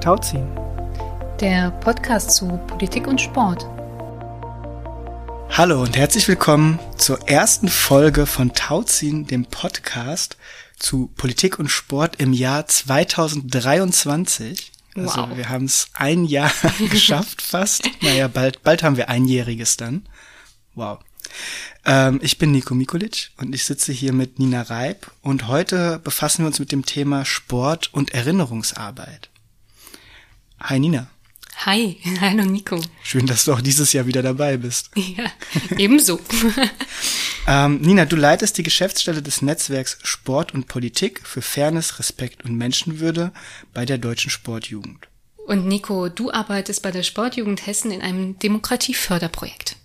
Tauziehen. Der Podcast zu Politik und Sport. Hallo und herzlich willkommen zur ersten Folge von Tauziehen, dem Podcast zu Politik und Sport im Jahr 2023. Also Wow. wir haben es ein Jahr geschafft fast. Naja, bald, bald haben wir einjähriges dann. Wow. Ähm, ich bin Nico Mikulic und ich sitze hier mit Nina Reib und heute befassen wir uns mit dem Thema Sport und Erinnerungsarbeit. Hi Nina, Hi, hallo Nico. schön, dass du auch dieses Jahr wieder dabei bist. Ja, ebenso. Ähm, Nina, du leitest die Geschäftsstelle des Netzwerks Sport und Politik für Fairness, Respekt und Menschenwürde bei der Deutschen Sportjugend. Und Nico, du arbeitest bei der Sportjugend Hessen in einem Demokratieförderprojekt.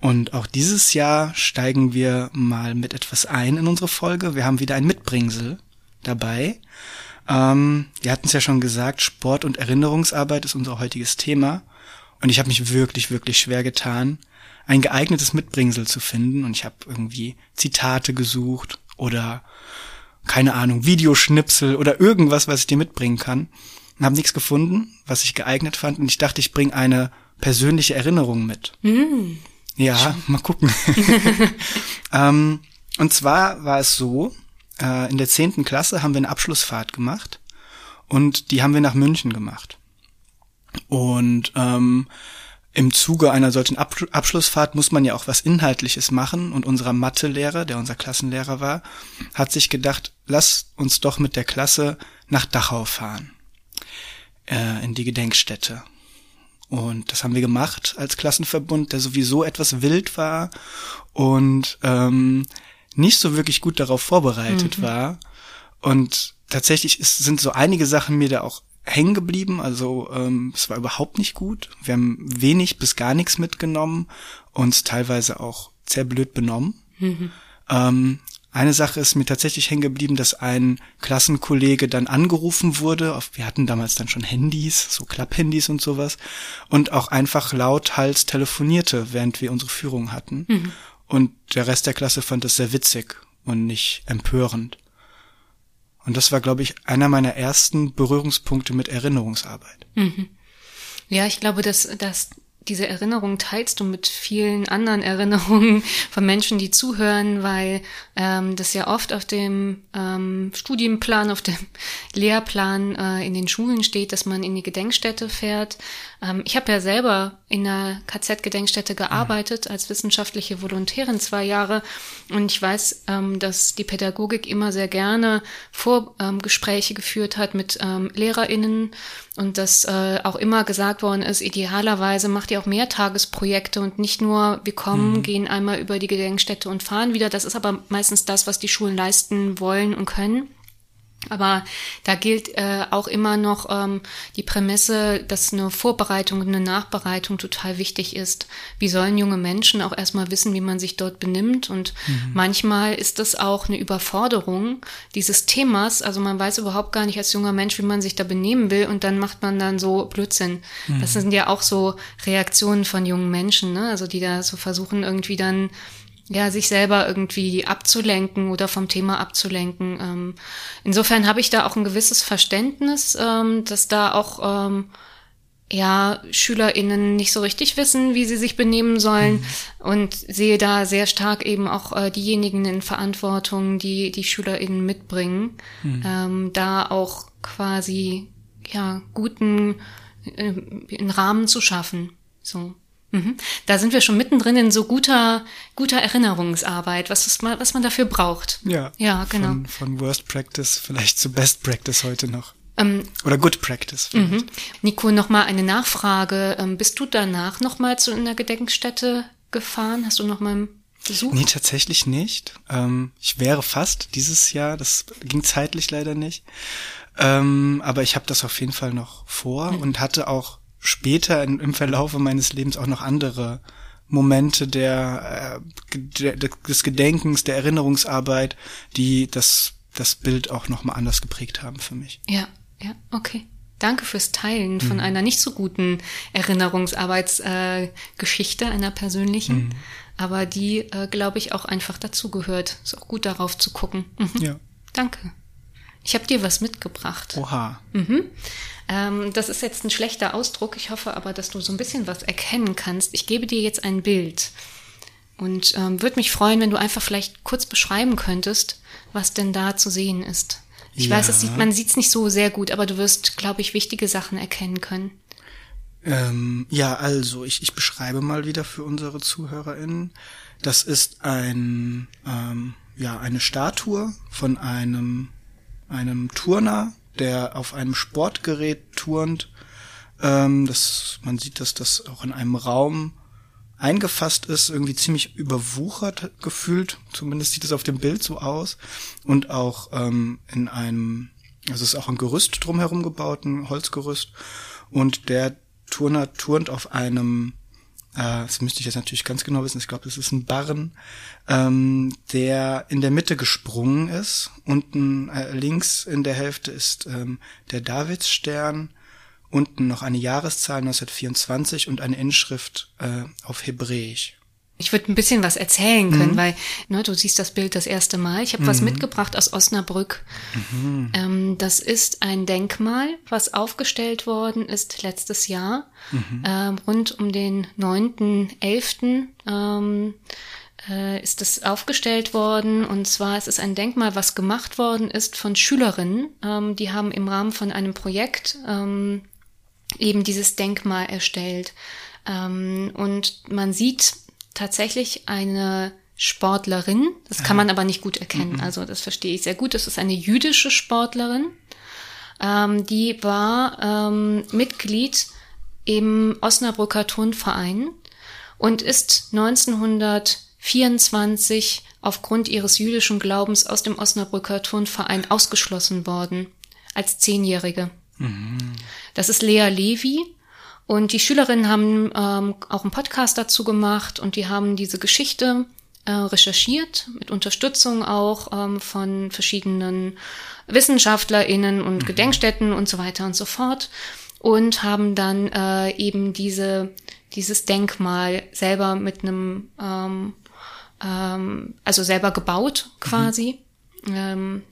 Und auch dieses Jahr steigen wir mal mit etwas ein in unsere Folge. Wir haben wieder ein Mitbringsel dabei. Ähm, wir hatten es ja schon gesagt, Sport und Erinnerungsarbeit ist unser heutiges Thema. Und ich habe mich wirklich, wirklich schwer getan, ein geeignetes Mitbringsel zu finden. Und ich habe irgendwie Zitate gesucht oder keine Ahnung, Videoschnipsel oder irgendwas, was ich dir mitbringen kann. Und habe nichts gefunden, was ich geeignet fand. Und ich dachte, ich bringe eine persönliche Erinnerung mit. Ja, mal gucken. ähm, und zwar war es so, äh, in der zehnten Klasse haben wir eine Abschlussfahrt gemacht und die haben wir nach München gemacht. Und ähm, im Zuge einer solchen Ab Abschlussfahrt muss man ja auch was Inhaltliches machen und unser Mathelehrer, der unser Klassenlehrer war, hat sich gedacht, lass uns doch mit der Klasse nach Dachau fahren, äh, in die Gedenkstätte. Und das haben wir gemacht als Klassenverbund, der sowieso etwas wild war und ähm, nicht so wirklich gut darauf vorbereitet war. Und tatsächlich ist, sind so einige Sachen mir da auch hängen geblieben. Also ähm, es war überhaupt nicht gut. Wir haben wenig bis gar nichts mitgenommen, uns teilweise auch sehr blöd benommen. Ähm, eine Sache ist mir tatsächlich hängen geblieben, dass ein Klassenkollege dann angerufen wurde. Auf- Wir hatten damals dann schon Handys, so Klapphandys und sowas. Und auch einfach lauthals telefonierte, während wir unsere Führung hatten. Und der Rest der Klasse fand das sehr witzig und nicht empörend. Und das war, glaube ich, einer meiner ersten Berührungspunkte mit Erinnerungsarbeit. Ja, ich glaube, dass, dass diese Erinnerung teilst du mit vielen anderen Erinnerungen von Menschen, die zuhören, weil ähm, das ja oft auf dem ähm, Studienplan, auf dem Lehrplan äh, in den Schulen steht, dass man in die Gedenkstätte fährt. Ähm, ich habe ja selber in der KZ-Gedenkstätte gearbeitet als wissenschaftliche Volontärin zwei Jahre und ich weiß, ähm, dass die Pädagogik immer sehr gerne Vorgespräche geführt hat mit ähm, LehrerInnen und dass äh, auch immer gesagt worden ist, idealerweise macht ihr auch Mehrtagesprojekte und nicht nur, wir kommen, gehen einmal über die Gedenkstätte und fahren wieder. Das ist aber meistens das, was die Schulen leisten wollen und können. Aber da gilt äh, auch immer noch ähm, die Prämisse, dass eine Vorbereitung und eine Nachbereitung total wichtig ist. Wie sollen junge Menschen auch erstmal wissen, wie man sich dort benimmt? Und manchmal ist das auch eine Überforderung dieses Themas. Also man weiß überhaupt gar nicht als junger Mensch, wie man sich da benehmen will und dann macht man dann so Blödsinn. Das sind ja auch so Reaktionen von jungen Menschen, ne? Also die da so versuchen irgendwie dann ja, sich selber irgendwie abzulenken oder vom Thema abzulenken. Ähm, insofern habe ich da auch ein gewisses Verständnis, ähm, dass da auch ähm, ja SchülerInnen nicht so richtig wissen, wie sie sich benehmen sollen und sehe da sehr stark eben auch äh, diejenigen in Verantwortung, die die SchülerInnen mitbringen, ähm, da auch quasi ja guten äh, einen Rahmen zu schaffen. So. Mhm. Da sind wir schon mittendrin in so guter, guter Erinnerungsarbeit, was, mal, was man dafür braucht. Ja. Ja, genau. Von, von Worst Practice vielleicht zu Best Practice heute noch. Ähm, Oder Good Practice. vielleicht. mhm. Nico, nochmal eine Nachfrage. Ähm, bist du danach nochmal zu einer Gedenkstätte gefahren? Hast du nochmal besucht? Nee, tatsächlich nicht. Ähm, ich wäre fast dieses Jahr, das ging zeitlich leider nicht. Ähm, aber ich habe das auf jeden Fall noch vor und hatte auch später in, im Verlaufe meines Lebens auch noch andere Momente der, äh, des Gedenkens, der Erinnerungsarbeit, die das das Bild auch noch mal anders geprägt haben für mich. Ja, ja, okay. Danke fürs Teilen von einer nicht so guten Erinnerungsarbeitsgeschichte, äh, einer persönlichen, aber die, äh, glaube ich, auch einfach dazugehört. Ist auch gut darauf zu gucken. Mhm. Ja. Danke. Ich habe dir was mitgebracht. Oha. Mhm. Ähm, das ist jetzt ein schlechter Ausdruck. Ich hoffe aber, dass du so ein bisschen was erkennen kannst. Ich gebe dir jetzt ein Bild. Und ähm, würde mich freuen, wenn du einfach vielleicht kurz beschreiben könntest, was denn da zu sehen ist. Ich Ja. weiß, es sieht, man sieht es nicht so sehr gut, aber du wirst, glaube ich, wichtige Sachen erkennen können. Ähm, ja, also ich, ich beschreibe mal wieder für unsere ZuhörerInnen. Das ist ein, ähm, ja, eine Statue von einem, einem Turner, der auf einem Sportgerät turnt. Ähm, das, man sieht, dass das auch in einem Raum eingefasst ist, irgendwie ziemlich überwuchert gefühlt. Zumindest sieht es auf dem Bild so aus. Und auch ähm, in einem, also es ist auch ein Gerüst drumherum gebaut, ein Holzgerüst. Und der Turner turnt auf einem, äh, das müsste ich jetzt natürlich ganz genau wissen, ich glaube, das ist ein Barren, ähm, der in der Mitte gesprungen ist. Unten äh, links in der Hälfte ist ähm, der Davidsstern unten noch eine Jahreszahl 1924 und eine Inschrift äh, auf Hebräisch. Ich würde ein bisschen was erzählen können, weil ne, du siehst das Bild das erste Mal. Ich habe was mitgebracht aus Osnabrück. Ähm, das ist ein Denkmal, was aufgestellt worden ist letztes Jahr, ähm, rund um den 9.11. Ähm, äh, ist das aufgestellt worden. Und zwar es ist ein Denkmal, was gemacht worden ist von Schülerinnen. Ähm, die haben im Rahmen von einem Projekt ähm, eben dieses Denkmal erstellt. Ähm, und man sieht tatsächlich eine Sportlerin, das kann man aber nicht gut erkennen, also das verstehe ich sehr gut. Das ist eine jüdische Sportlerin, ähm, die war ähm, Mitglied im Osnabrücker Turnverein und ist 1924 aufgrund ihres jüdischen Glaubens aus dem Osnabrücker Turnverein ausgeschlossen worden, als Zehnjährige. Das ist Lea Levi. Und die Schülerinnen haben ähm, auch einen Podcast dazu gemacht und die haben diese Geschichte äh, recherchiert, mit Unterstützung auch ähm, von verschiedenen WissenschaftlerInnen und Gedenkstätten und so weiter und so fort. Und haben dann äh, eben diese, dieses Denkmal selber mit einem, ähm, ähm, also selber gebaut quasi. Ähm,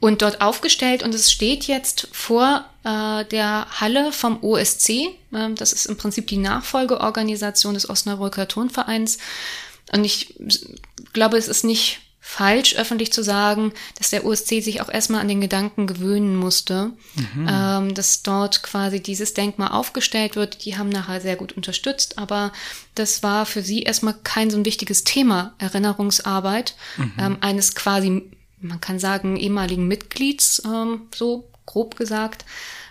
und dort aufgestellt und es steht jetzt vor äh, der Halle vom OSC. Ähm, das ist im Prinzip die Nachfolgeorganisation des Osnabrücker Turnvereins. Und ich glaube, es ist nicht falsch, öffentlich zu sagen, dass der OSC sich auch erstmal an den Gedanken gewöhnen musste, ähm, dass dort quasi dieses Denkmal aufgestellt wird. Die haben nachher sehr gut unterstützt, aber das war für sie erstmal kein so ein wichtiges Thema, Erinnerungsarbeit ähm, eines quasi man kann sagen, ehemaligen Mitglieds, ähm, so grob gesagt.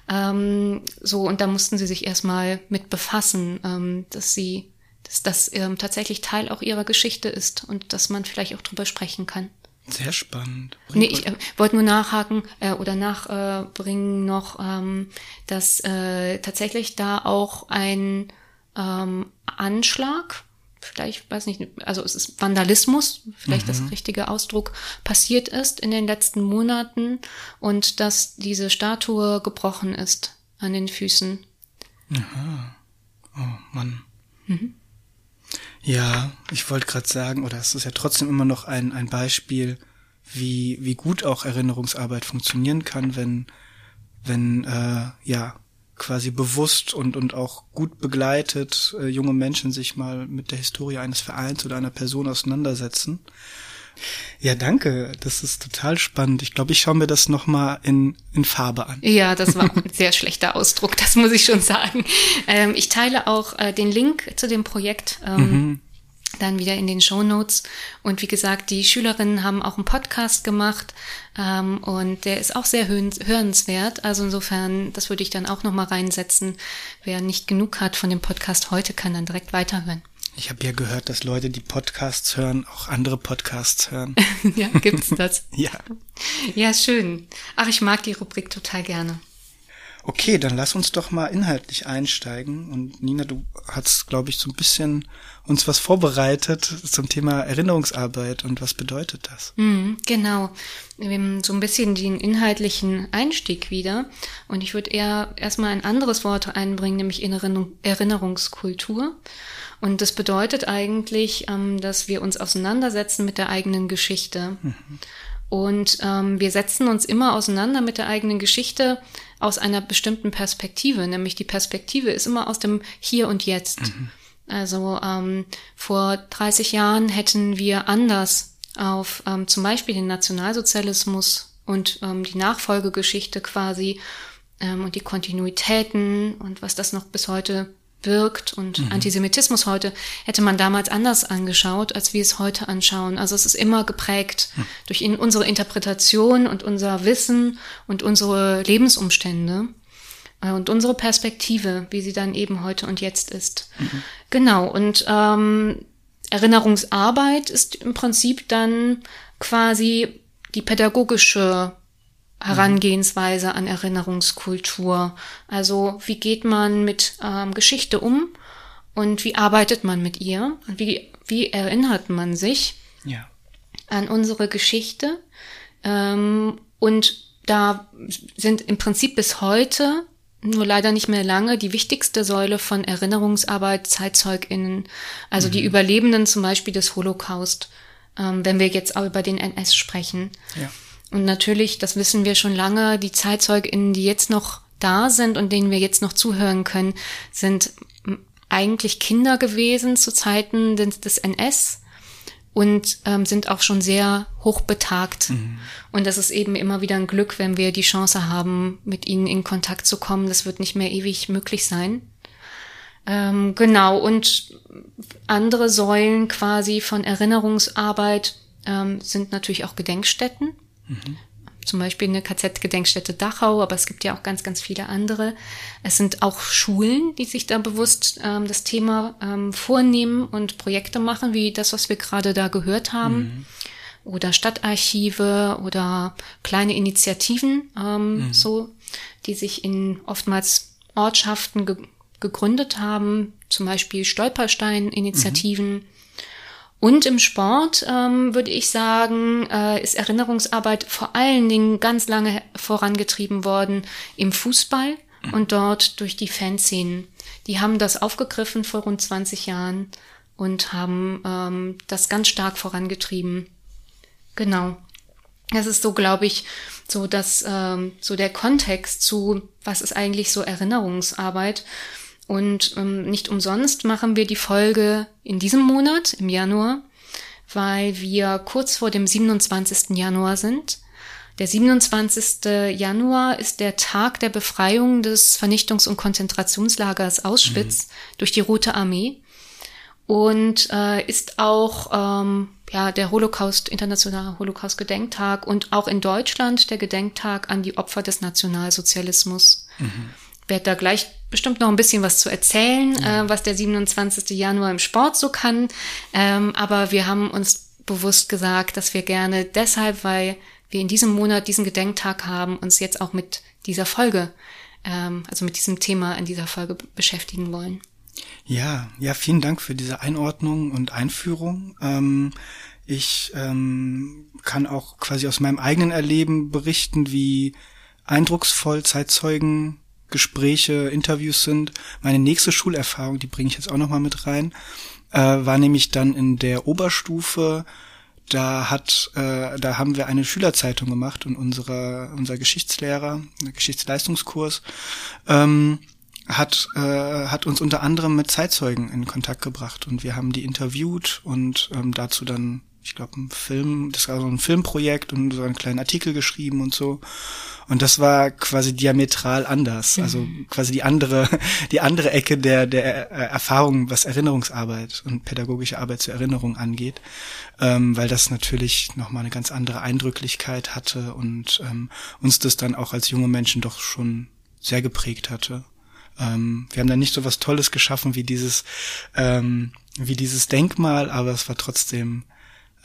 Ähm, so, und da mussten sie sich erstmal mit befassen, ähm, dass sie, dass das ähm, tatsächlich Teil auch ihrer Geschichte ist und dass man vielleicht auch drüber sprechen kann. Sehr spannend. Nee, ich äh, wollte nur nachhaken äh, oder nachbringen äh, noch, ähm, dass äh, tatsächlich da auch ein ähm, Anschlag vielleicht, weiß nicht, also es ist Vandalismus, vielleicht das richtige Ausdruck, passiert ist in den letzten Monaten und dass diese Statue gebrochen ist an den Füßen. Oh Mann. Ja, ich wollte gerade sagen, oder es ist ja trotzdem immer noch ein, ein Beispiel, wie, wie gut auch Erinnerungsarbeit funktionieren kann, wenn, wenn äh, ja quasi bewusst und, und auch gut begleitet äh, junge Menschen sich mal mit der Historie eines Vereins oder einer Person auseinandersetzen. Ja, danke. Das ist total spannend. Ich glaube, ich schaue mir das nochmal in, in Farbe an. Ja, das war ein sehr schlechter Ausdruck, das muss ich schon sagen. Ähm, ich teile auch äh, den Link zu dem Projekt ähm, dann wieder in den Show Notes. Und wie gesagt, die Schülerinnen haben auch einen Podcast gemacht ähm, und der ist auch sehr hörens- hörenswert. Also insofern, das würde ich dann auch nochmal reinsetzen. Wer nicht genug hat von dem Podcast heute, kann dann direkt weiterhören. Ich habe ja gehört, dass Leute, die Podcasts hören, auch andere Podcasts hören. ja, gibt's das? ja. Ja, schön. Ach, ich mag die Rubrik total gerne. Okay, dann lass uns doch mal inhaltlich einsteigen. Und Nina, du hast, glaube ich, so ein bisschen uns was vorbereitet zum Thema Erinnerungsarbeit und was bedeutet das? Mhm, genau. Wir haben so ein bisschen den inhaltlichen Einstieg wieder. Und ich würde eher erstmal ein anderes Wort einbringen, nämlich Erinnerung, Erinnerungskultur. Und das bedeutet eigentlich, ähm, dass wir uns auseinandersetzen mit der eigenen Geschichte. Und ähm, wir setzen uns immer auseinander mit der eigenen Geschichte aus einer bestimmten Perspektive, nämlich die Perspektive ist immer aus dem Hier und Jetzt. Mhm. Also ähm, vor 30 Jahren hätten wir anders auf ähm, zum Beispiel den Nationalsozialismus und ähm, die Nachfolgegeschichte quasi ähm, und die Kontinuitäten und was das noch bis heute wirkt und mhm. Antisemitismus heute hätte man damals anders angeschaut, als wir es heute anschauen. Also es ist immer geprägt mhm. durch in unsere Interpretation und unser Wissen und unsere Lebensumstände äh, und unsere Perspektive, wie sie dann eben heute und jetzt ist. Mhm. Genau. Und ähm, Erinnerungsarbeit ist im Prinzip dann quasi die pädagogische Herangehensweise an Erinnerungskultur. Also wie geht man mit ähm, Geschichte um und wie arbeitet man mit ihr und wie, wie erinnert man sich ja. an unsere Geschichte. Ähm, und da sind im Prinzip bis heute, nur leider nicht mehr lange, die wichtigste Säule von Erinnerungsarbeit ZeitzeugInnen, also mhm. die Überlebenden zum Beispiel des Holocaust, ähm, wenn wir jetzt auch über den NS sprechen. Ja. Und natürlich, das wissen wir schon lange, die ZeitzeugInnen, die jetzt noch da sind und denen wir jetzt noch zuhören können, sind eigentlich Kinder gewesen zu Zeiten des, NS und ähm, sind auch schon sehr hochbetagt. Mhm. Und das ist eben immer wieder ein Glück, wenn wir die Chance haben, mit ihnen in Kontakt zu kommen. Das wird nicht mehr ewig möglich sein. Ähm, genau, und andere Säulen quasi von Erinnerungsarbeit ähm, sind natürlich auch Gedenkstätten. Mhm. Zum Beispiel eine KZ-Gedenkstätte Dachau, aber es gibt ja auch ganz, ganz viele andere. Es sind auch Schulen, die sich da bewusst ähm, das Thema ähm, vornehmen und Projekte machen, wie das, was wir gerade da gehört haben. Mhm. Oder Stadtarchive oder kleine Initiativen, ähm, mhm. so, die sich in oftmals Ortschaften ge gegründet haben, zum Beispiel Stolperstein-Initiativen. Mhm und im Sport ähm, würde ich sagen, äh, ist Erinnerungsarbeit vor allen Dingen ganz lange vorangetrieben worden im Fußball und dort durch die Fanszenen. Die haben das aufgegriffen vor rund 20 Jahren und haben ähm, das ganz stark vorangetrieben. Genau. Das ist so, glaube ich, so dass ähm, so der Kontext zu, was ist eigentlich so Erinnerungsarbeit. Und ähm, nicht umsonst machen wir die Folge in diesem Monat, im Januar, weil wir kurz vor dem 27. Januar sind. Der 27. Januar ist der Tag der Befreiung des Vernichtungs- und Konzentrationslagers Auschwitz mhm. durch die Rote Armee und äh, ist auch ähm, ja der Holocaust internationale Holocaust Gedenktag und auch in Deutschland der Gedenktag an die Opfer des Nationalsozialismus. Mhm werde da gleich bestimmt noch ein bisschen was zu erzählen, ja. äh, was der 27. Januar im Sport so kann. Ähm, aber wir haben uns bewusst gesagt, dass wir gerne deshalb, weil wir in diesem Monat diesen Gedenktag haben, uns jetzt auch mit dieser Folge, ähm, also mit diesem Thema in dieser Folge beschäftigen wollen. Ja, ja, vielen Dank für diese Einordnung und Einführung. Ähm, ich ähm, kann auch quasi aus meinem eigenen Erleben berichten, wie eindrucksvoll Zeitzeugen Gespräche, Interviews sind. Meine nächste Schulerfahrung, die bringe ich jetzt auch noch mal mit rein, äh, war nämlich dann in der Oberstufe. Da hat, äh, da haben wir eine Schülerzeitung gemacht und unsere, unser Geschichtslehrer, Geschichtsleistungskurs, ähm, hat, äh, hat uns unter anderem mit Zeitzeugen in Kontakt gebracht und wir haben die interviewt und ähm, dazu dann, ich glaube, ein Film, das war so ein Filmprojekt und so einen kleinen Artikel geschrieben und so. Und das war quasi diametral anders. Also mhm. quasi die andere, die andere Ecke der, der Erfahrung, was Erinnerungsarbeit und pädagogische Arbeit zur Erinnerung angeht. Ähm, weil das natürlich nochmal eine ganz andere Eindrücklichkeit hatte und ähm, uns das dann auch als junge Menschen doch schon sehr geprägt hatte. Ähm, wir haben da nicht so was Tolles geschaffen wie dieses, ähm, wie dieses Denkmal, aber es war trotzdem,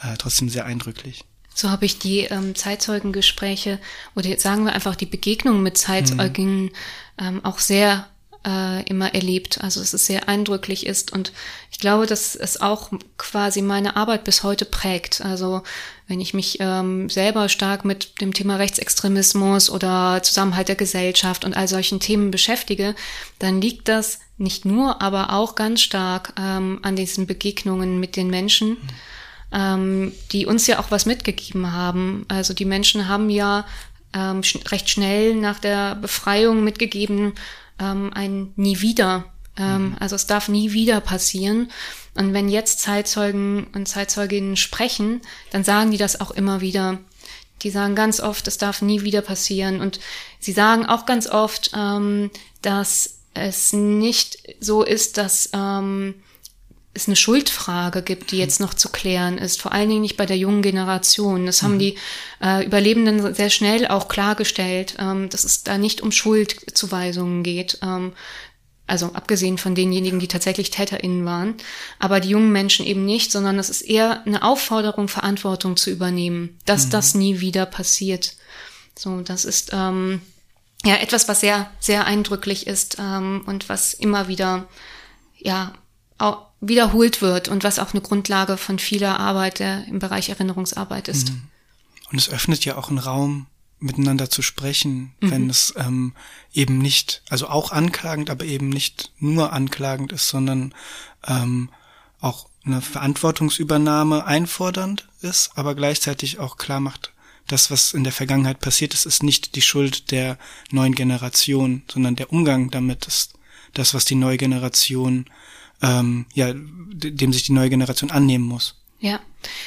äh, trotzdem sehr eindrücklich. So habe ich die ähm, Zeitzeugengespräche oder jetzt sagen wir einfach die Begegnungen mit Zeitzeugen mhm. ähm, auch sehr äh, immer erlebt. Also dass es sehr eindrücklich ist und ich glaube, dass es auch quasi meine Arbeit bis heute prägt. Also wenn ich mich ähm, selber stark mit dem Thema Rechtsextremismus oder Zusammenhalt der Gesellschaft und all solchen Themen beschäftige, dann liegt das nicht nur, aber auch ganz stark ähm, an diesen Begegnungen mit den Menschen. Mhm ähm, die uns ja auch was mitgegeben haben. Also die Menschen haben ja ähm, sch recht schnell nach der Befreiung mitgegeben, ähm, ein Nie wieder. Ähm, mhm. Also es darf nie wieder passieren. Und wenn jetzt Zeitzeugen und Zeitzeuginnen sprechen, dann sagen die das auch immer wieder. Die sagen ganz oft, es darf nie wieder passieren. Und sie sagen auch ganz oft, ähm, dass es nicht so ist, dass ähm, es eine Schuldfrage gibt, die jetzt noch zu klären ist, vor allen Dingen nicht bei der jungen Generation. Das haben mhm. die äh, Überlebenden sehr schnell auch klargestellt, ähm, dass es da nicht um Schuldzuweisungen geht. Ähm, also abgesehen von denjenigen, die tatsächlich TäterInnen waren, aber die jungen Menschen eben nicht, sondern es ist eher eine Aufforderung, Verantwortung zu übernehmen, dass mhm. das nie wieder passiert. So, das ist ähm, ja etwas, was sehr, sehr eindrücklich ist ähm, und was immer wieder ja auch wiederholt wird und was auch eine Grundlage von vieler Arbeit der im Bereich Erinnerungsarbeit ist. Mhm. Und es öffnet ja auch einen Raum, miteinander zu sprechen, mhm. wenn es ähm, eben nicht, also auch anklagend, aber eben nicht nur anklagend ist, sondern ähm, auch eine Verantwortungsübernahme einfordernd ist, aber gleichzeitig auch klar macht, das, was in der Vergangenheit passiert ist, ist nicht die Schuld der neuen Generation, sondern der Umgang damit ist das, was die neue Generation ähm, ja, dem sich die neue Generation annehmen muss. Ja,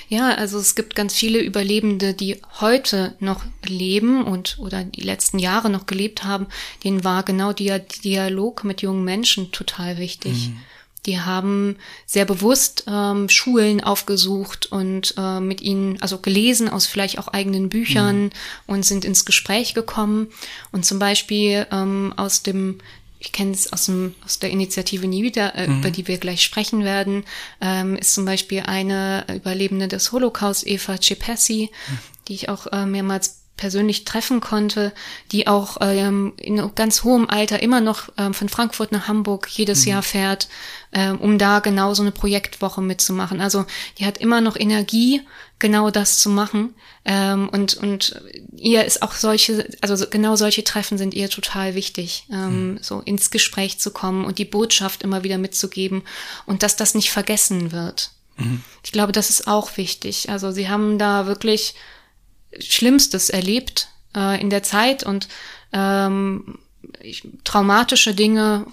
ja, also es gibt ganz viele Überlebende, die heute noch leben und oder die letzten Jahre noch gelebt haben. Denen war genau der Dialog mit jungen Menschen total wichtig. Mhm. Die haben sehr bewusst ähm, Schulen aufgesucht und äh, mit ihnen, also gelesen aus vielleicht auch eigenen Büchern mhm. und sind ins Gespräch gekommen. Und zum Beispiel ähm, aus dem ich kenne es aus, dem, aus der Initiative Nie wieder, äh, mhm. über die wir gleich sprechen werden, ähm, ist zum Beispiel eine Überlebende des Holocaust, Eva Cepessi, mhm. die ich auch äh, mehrmals persönlich treffen konnte, die auch ähm, in ganz hohem Alter immer noch ähm, von Frankfurt nach Hamburg jedes mhm. Jahr fährt, ähm, um da genau so eine Projektwoche mitzumachen. Also die hat immer noch Energie, genau das zu machen. Ähm, und, und ihr ist auch solche, also genau solche Treffen sind ihr total wichtig, ähm, mhm. so ins Gespräch zu kommen und die Botschaft immer wieder mitzugeben und dass das nicht vergessen wird. Mhm. Ich glaube, das ist auch wichtig. Also sie haben da wirklich Schlimmstes erlebt äh, in der Zeit und ähm, ich, traumatische Dinge,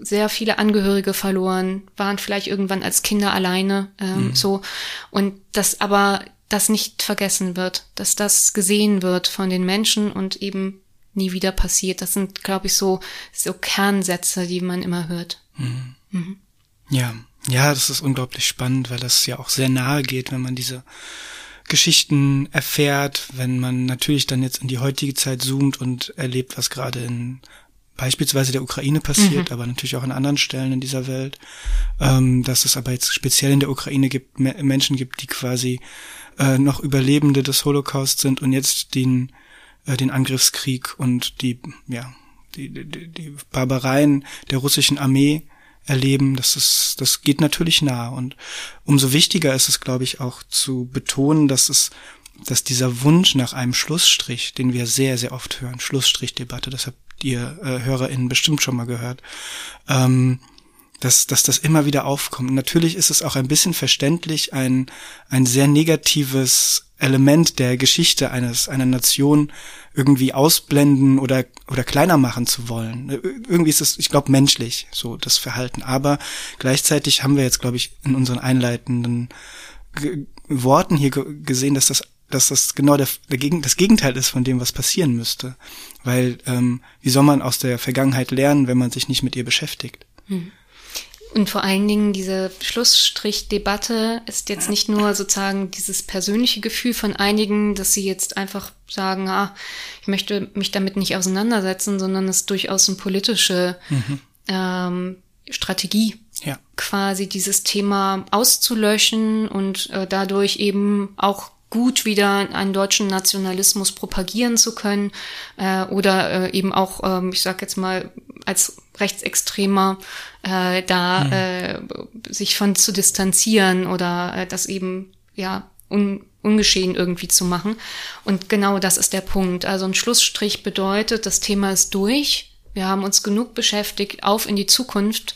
sehr viele Angehörige verloren, waren vielleicht irgendwann als Kinder alleine, ähm, mhm. so und das aber das nicht vergessen wird, dass das gesehen wird von den Menschen und eben nie wieder passiert. Das sind, glaube ich, so so Kernsätze, die man immer hört. Mhm. Mhm. Ja, ja, das ist unglaublich spannend, weil das ja auch sehr nahe geht, wenn man diese Geschichten erfährt, wenn man natürlich dann jetzt in die heutige Zeit zoomt und erlebt, was gerade in beispielsweise der Ukraine passiert, mhm. aber natürlich auch an anderen Stellen in dieser Welt, ähm, dass es aber jetzt speziell in der Ukraine gibt, Menschen gibt, die quasi äh, noch Überlebende des Holocaust sind und jetzt den, äh, den Angriffskrieg und die, ja, die, die, die Barbareien der russischen Armee erleben, das ist, das geht natürlich nah. Und umso wichtiger ist es, glaube ich, auch zu betonen, dass es, dass dieser Wunsch nach einem Schlussstrich, den wir sehr, sehr oft hören, Schlussstrichdebatte, das habt ihr äh, HörerInnen bestimmt schon mal gehört, ähm, dass, dass das immer wieder aufkommt. Natürlich ist es auch ein bisschen verständlich, ein, ein sehr negatives Element der Geschichte eines, einer Nation irgendwie ausblenden oder, oder kleiner machen zu wollen. Irgendwie ist es, ich glaube, menschlich, so das Verhalten. Aber gleichzeitig haben wir jetzt, glaube ich, in unseren einleitenden Worten hier gesehen, dass das dass das genau der, der Gegen, das Gegenteil ist von dem, was passieren müsste. Weil ähm, wie soll man aus der Vergangenheit lernen, wenn man sich nicht mit ihr beschäftigt? Hm. Und vor allen Dingen diese Schlussstrich-Debatte ist jetzt nicht nur sozusagen dieses persönliche Gefühl von einigen, dass sie jetzt einfach sagen, ah, ich möchte mich damit nicht auseinandersetzen, sondern es ist durchaus eine politische mhm. ähm, Strategie, ja. quasi dieses Thema auszulöschen und äh, dadurch eben auch gut wieder einen deutschen Nationalismus propagieren zu können äh, oder äh, eben auch, ähm, ich sag jetzt mal, als Rechtsextremer äh, da mhm. äh, sich von zu distanzieren oder äh, das eben ja un, ungeschehen irgendwie zu machen. Und genau das ist der Punkt. Also ein Schlussstrich bedeutet, das Thema ist durch. Wir haben uns genug beschäftigt, auf in die Zukunft.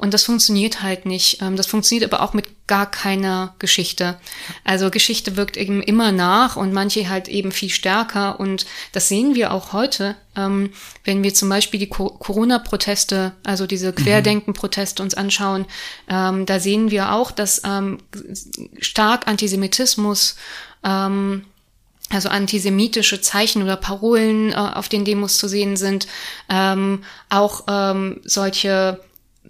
Und das funktioniert halt nicht. Ähm, das funktioniert aber auch mit gar keiner Geschichte. Also Geschichte wirkt eben immer nach und manche halt eben viel stärker. Und das sehen wir auch heute, ähm, wenn wir zum Beispiel die Corona-Proteste, also diese mhm. Querdenken-Proteste uns anschauen. Ähm, da sehen wir auch, dass stark Antisemitismus also antisemitische Zeichen oder Parolen äh, auf den Demos zu sehen sind, ähm, auch ähm, solche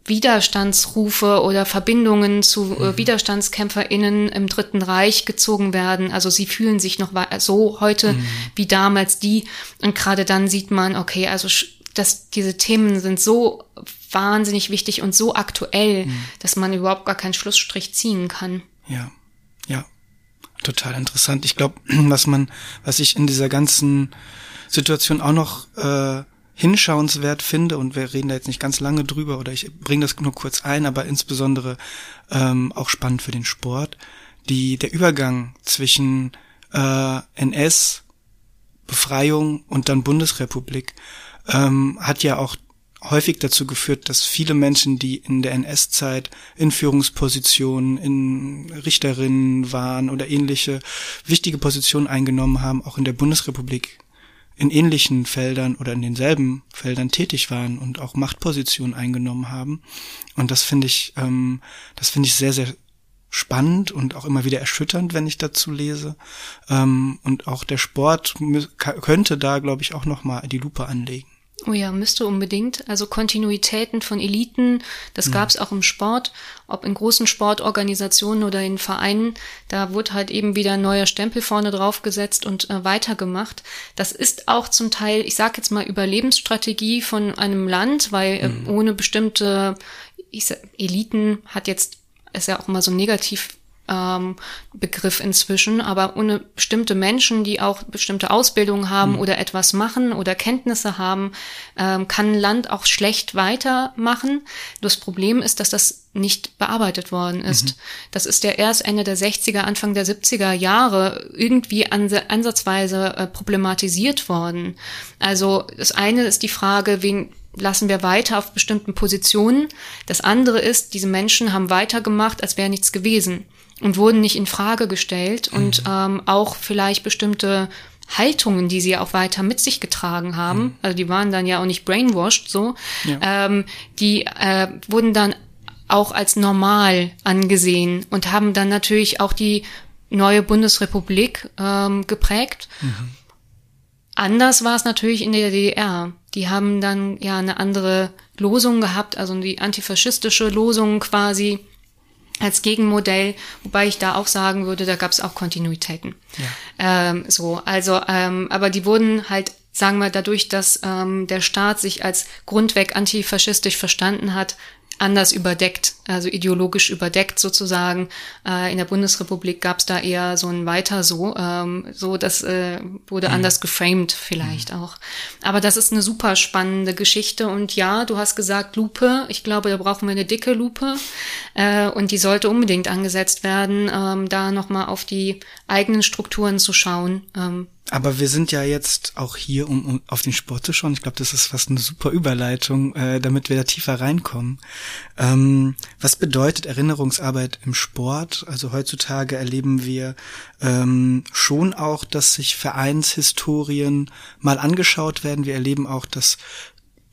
Widerstandsrufe oder Verbindungen zu äh, mhm. WiderstandskämpferInnen im Dritten Reich gezogen werden. Also sie fühlen sich noch so heute mhm. wie damals die. Und gerade dann sieht man, okay, also dass diese Themen sind so wahnsinnig wichtig und so aktuell, mhm. dass man überhaupt gar keinen Schlussstrich ziehen kann. Ja, ja total interessant. Ich glaube, was man, was ich in dieser ganzen Situation auch noch äh, hinschauenswert finde, und wir reden da jetzt nicht ganz lange drüber, oder ich bringe das nur kurz ein, aber insbesondere ähm, auch spannend für den Sport, die, der Übergang zwischen äh, NS, Befreiung und dann Bundesrepublik ähm, hat ja auch häufig dazu geführt, dass viele Menschen, die in der NS-Zeit in Führungspositionen, in Richterinnen waren oder ähnliche wichtige Positionen eingenommen haben, auch in der Bundesrepublik in ähnlichen Feldern oder in denselben Feldern tätig waren und auch Machtpositionen eingenommen haben. Und das finde ich, ähm, das finde ich sehr, sehr spannend und auch immer wieder erschütternd, wenn ich dazu lese. Ähm, und auch der Sport könnte da, glaube ich, auch noch mal die Lupe anlegen. Oh ja, müsste unbedingt. Also Kontinuitäten von Eliten, das mhm. gab es auch im Sport, ob in großen Sportorganisationen oder in Vereinen. Da wurde halt eben wieder ein neuer Stempel vorne drauf gesetzt und äh, weitergemacht. Das ist auch zum Teil, ich sage jetzt mal, Überlebensstrategie von einem Land, weil äh, mhm. ohne bestimmte ich sag, Eliten hat jetzt, ist ja auch immer so negativ ähm, Begriff inzwischen, aber ohne bestimmte Menschen, die auch bestimmte Ausbildung haben mhm. oder etwas machen oder Kenntnisse haben, ähm, kann ein Land auch schlecht weitermachen. Das Problem ist, dass das nicht bearbeitet worden ist. Mhm. Das ist ja erst Ende der 60er, Anfang der 70er Jahre irgendwie ansatzweise äh, problematisiert worden. Also das eine ist die Frage, wen lassen wir weiter auf bestimmten Positionen. Das andere ist, diese Menschen haben weitergemacht, als wäre nichts gewesen und wurden nicht in Frage gestellt mhm. und ähm, auch vielleicht bestimmte Haltungen, die sie auch weiter mit sich getragen haben, mhm. also die waren dann ja auch nicht brainwashed so, ja. ähm, die äh, wurden dann auch als normal angesehen und haben dann natürlich auch die neue Bundesrepublik ähm, geprägt. Mhm. Anders war es natürlich in der DDR. Die haben dann ja eine andere Losung gehabt, also die antifaschistische Losung quasi als Gegenmodell, wobei ich da auch sagen würde, da gab es auch Kontinuitäten. Ja. Ähm, so, also, ähm, aber die wurden halt, sagen wir, dadurch, dass ähm, der Staat sich als grundweg antifaschistisch verstanden hat, anders überdeckt, also ideologisch überdeckt sozusagen. Äh, in der Bundesrepublik gab es da eher so ein Weiter so, ähm, so das äh, wurde mhm. anders geframed vielleicht mhm. auch. Aber das ist eine super spannende Geschichte und ja, du hast gesagt Lupe. Ich glaube, da brauchen wir eine dicke Lupe äh, und die sollte unbedingt angesetzt werden, ähm, da nochmal auf die eigenen Strukturen zu schauen. Ähm, aber wir sind ja jetzt auch hier, um, um auf den Sport zu schauen. Ich glaube, das ist fast eine super Überleitung, äh, damit wir da tiefer reinkommen. Ähm, was bedeutet Erinnerungsarbeit im Sport? Also heutzutage erleben wir ähm, schon auch, dass sich Vereinshistorien mal angeschaut werden. Wir erleben auch, dass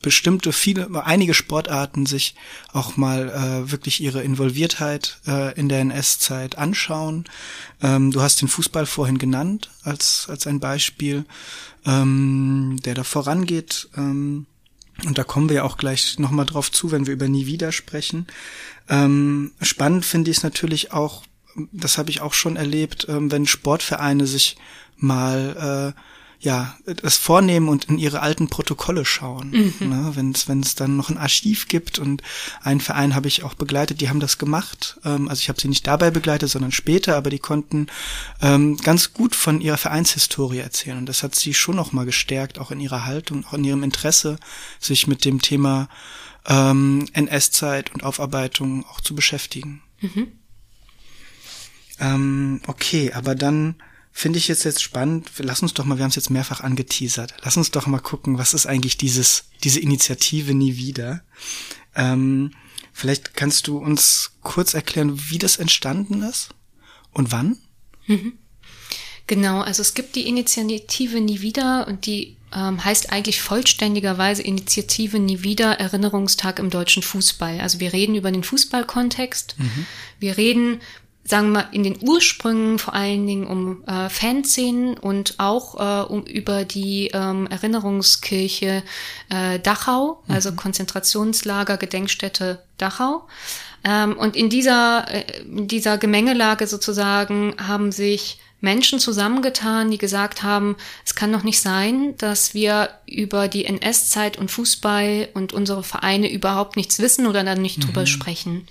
bestimmte viele einige Sportarten sich auch mal äh, wirklich ihre Involviertheit äh, in der NS-Zeit anschauen. Ähm, du hast den Fußball vorhin genannt als als ein Beispiel, ähm, der da vorangeht. Ähm, und da kommen wir auch gleich nochmal drauf zu, wenn wir über nie wieder sprechen. Ähm, spannend finde ich es natürlich auch, das habe ich auch schon erlebt, ähm, wenn Sportvereine sich mal äh, ja, das vornehmen und in ihre alten Protokolle schauen. Mhm. Ne? Wenn es dann noch ein Archiv gibt und einen Verein habe ich auch begleitet, die haben das gemacht. Ähm, also ich habe sie nicht dabei begleitet, sondern später, aber die konnten ähm, ganz gut von ihrer Vereinshistorie erzählen. Und das hat sie schon noch mal gestärkt, auch in ihrer Haltung, auch in ihrem Interesse, sich mit dem Thema ähm, NS-Zeit und Aufarbeitung auch zu beschäftigen. Mhm. Ähm, okay, aber dann finde ich jetzt jetzt spannend. Lass uns doch mal, wir haben es jetzt mehrfach angeteasert. Lass uns doch mal gucken, was ist eigentlich dieses diese Initiative nie wieder. Ähm, Vielleicht kannst du uns kurz erklären, wie das entstanden ist und wann? Mhm. Genau, also es gibt die Initiative Nie wieder und die ähm, heißt eigentlich vollständigerweise Initiative Nie wieder Erinnerungstag im deutschen Fußball. Also wir reden über den Fußballkontext. Mhm. Wir reden sagen wir mal, in den Ursprüngen vor allen Dingen um äh, Fanszenen und auch äh, um über die ähm, Erinnerungskirche äh, Dachau, mhm. also Konzentrationslager, Gedenkstätte Dachau. Ähm, und in dieser, äh, in dieser Gemengelage sozusagen haben sich Menschen zusammengetan, die gesagt haben, es kann doch nicht sein, dass wir über die NS-Zeit und Fußball und unsere Vereine überhaupt nichts wissen oder dann nicht mhm. drüber sprechen.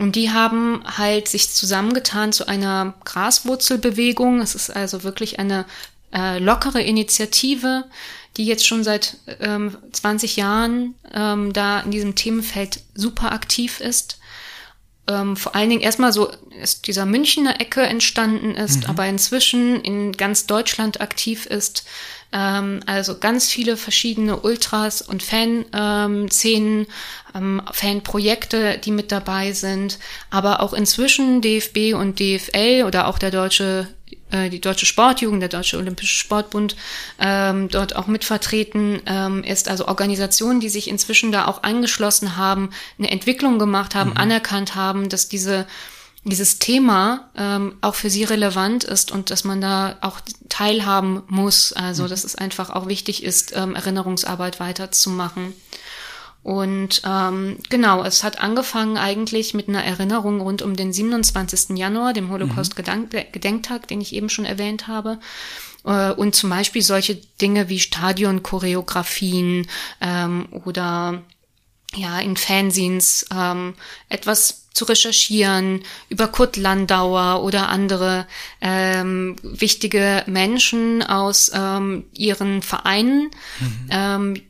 Und die haben halt sich zusammengetan zu einer Graswurzelbewegung. Es ist also wirklich eine äh, lockere Initiative, die jetzt schon seit ähm, 20 Jahren ähm, da in diesem Themenfeld super aktiv ist. Ähm, vor allen Dingen erstmal so ist dieser Münchner Ecke entstanden ist, mhm. aber inzwischen in ganz Deutschland aktiv ist. Ähm, also ganz viele verschiedene Ultras und Fanszenen, ähm, Fanprojekte, die mit dabei sind, aber auch inzwischen DFB und DFL oder auch der deutsche äh, die deutsche Sportjugend, der deutsche Olympische Sportbund ähm, dort auch mitvertreten ähm, ist, also Organisationen, die sich inzwischen da auch angeschlossen haben, eine Entwicklung gemacht haben, mhm. anerkannt haben, dass diese dieses Thema ähm, auch für sie relevant ist und dass man da auch teilhaben muss. Also, mhm. dass es einfach auch wichtig ist, ähm, Erinnerungsarbeit weiterzumachen. Und ähm, genau, es hat angefangen eigentlich mit einer Erinnerung rund um den 27. Januar, dem Holocaust-Gedenktag, den ich eben schon erwähnt habe. Äh, und zum Beispiel solche Dinge wie Stadionchoreografien ähm, oder ja, in Fanzines ähm, etwas zu recherchieren über Kurt Landauer oder andere ähm, wichtige Menschen aus ähm, ihren Vereinen, mhm. ähm,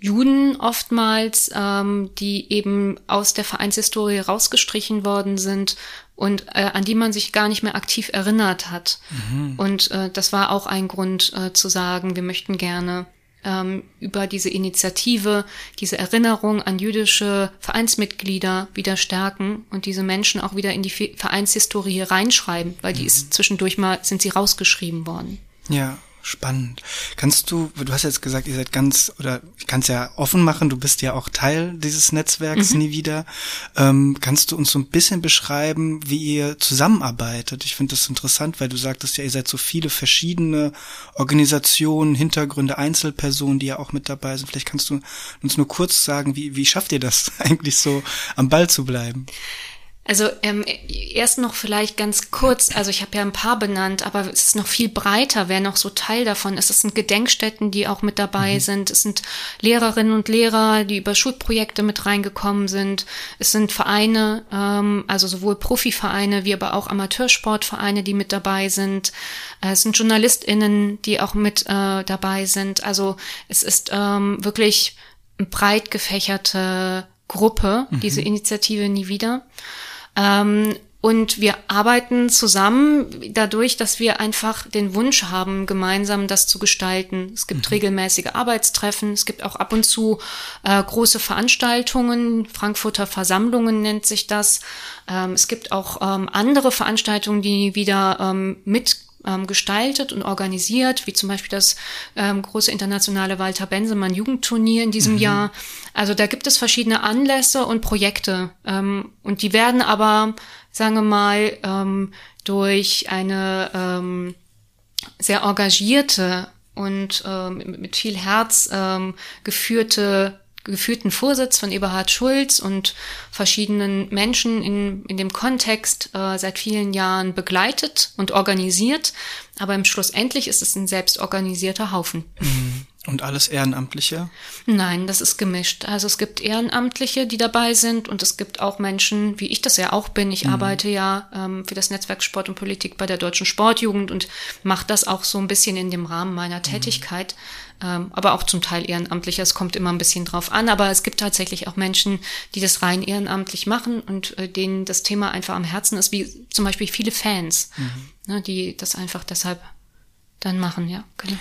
Juden oftmals, ähm, die eben aus der Vereinshistorie rausgestrichen worden sind und äh, an die man sich gar nicht mehr aktiv erinnert hat. Mhm. Und äh, das war auch ein Grund äh, zu sagen, wir möchten gerne ähm, über diese Initiative, diese Erinnerung an jüdische Vereinsmitglieder wieder stärken und diese Menschen auch wieder in die Vereinshistorie reinschreiben, weil die mhm. ist zwischendurch mal, sind sie rausgeschrieben worden. Ja, Spannend. Kannst du, du hast jetzt gesagt, ihr seid ganz, oder ich kann es ja offen machen, du bist ja auch Teil dieses Netzwerks mhm. nie wieder. Ähm, kannst du uns so ein bisschen beschreiben, wie ihr zusammenarbeitet? Ich finde das interessant, weil du sagtest ja, ihr seid so viele verschiedene Organisationen, Hintergründe, Einzelpersonen, die ja auch mit dabei sind. Vielleicht kannst du uns nur kurz sagen, wie, wie schafft ihr das eigentlich so, am Ball zu bleiben? Also ähm, erst noch vielleicht ganz kurz, also ich habe ja ein paar benannt, aber es ist noch viel breiter, wer noch so Teil davon ist. Es sind Gedenkstätten, die auch mit dabei mhm. sind. Es sind Lehrerinnen und Lehrer, die über Schulprojekte mit reingekommen sind. Es sind Vereine, ähm, also sowohl Profivereine wie aber auch Amateursportvereine, die mit dabei sind. Äh, es sind JournalistInnen, die auch mit äh, dabei sind. Also es ist ähm, wirklich breit gefächerte Gruppe, mhm. diese Initiative nie wieder. Ähm, und wir arbeiten zusammen dadurch, dass wir einfach den Wunsch haben, gemeinsam das zu gestalten. Es gibt mhm. regelmäßige Arbeitstreffen, es gibt auch ab und zu äh, große Veranstaltungen, Frankfurter Versammlungen nennt sich das. Ähm, es gibt auch ähm, andere Veranstaltungen, die wieder ähm, mit ähm, gestaltet und organisiert, wie zum Beispiel das ähm, große internationale Walter Bensemann Jugendturnier in diesem mhm. Jahr. Also da gibt es verschiedene Anlässe und Projekte ähm, und die werden aber, sagen wir mal, ähm, durch eine ähm, sehr engagierte und ähm, mit viel Herz ähm, geführte geführten Vorsitz von Eberhard Schulz und verschiedenen Menschen in, in dem Kontext äh, seit vielen Jahren begleitet und organisiert. Aber im Schlussendlich ist es ein selbstorganisierter Haufen. Mhm. Und alles Ehrenamtliche? Nein, das ist gemischt. Also es gibt Ehrenamtliche, die dabei sind und es gibt auch Menschen, wie ich das ja auch bin. Ich mhm. arbeite ja ähm, für das Netzwerk Sport und Politik bei der Deutschen Sportjugend und mache das auch so ein bisschen in dem Rahmen meiner mhm. Tätigkeit. Ähm, aber auch zum Teil ehrenamtlich. Es kommt immer ein bisschen drauf an. Aber es gibt tatsächlich auch Menschen, die das rein ehrenamtlich machen und äh, denen das Thema einfach am Herzen ist, wie zum Beispiel viele Fans, mhm. ne, die das einfach deshalb dann machen, ja. Genau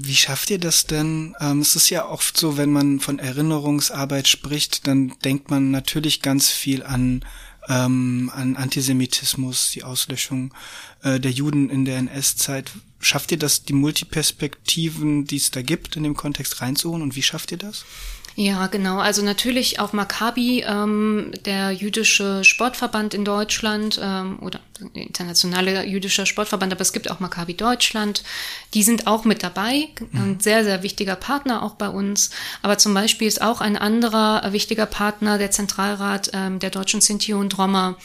wie schafft ihr das denn? Ähm, es ist ja oft so, wenn man von Erinnerungsarbeit spricht, dann denkt man natürlich ganz viel an ähm, an Antisemitismus, die Auslöschung äh, der Juden in der NS-Zeit. Schafft ihr das, die Multiperspektiven, die es da gibt, in dem Kontext reinzuholen? Und wie schafft ihr das? Ja, genau. Also natürlich auch Maccabi, ähm, der jüdische Sportverband in Deutschland ähm, oder internationale jüdischer Sportverband, aber es gibt auch Maccabi Deutschland. Die sind auch mit dabei, ein mhm. sehr, sehr wichtiger Partner auch bei uns. Aber zum Beispiel ist auch ein anderer wichtiger Partner der Zentralrat ähm, der deutschen Sinti und Roma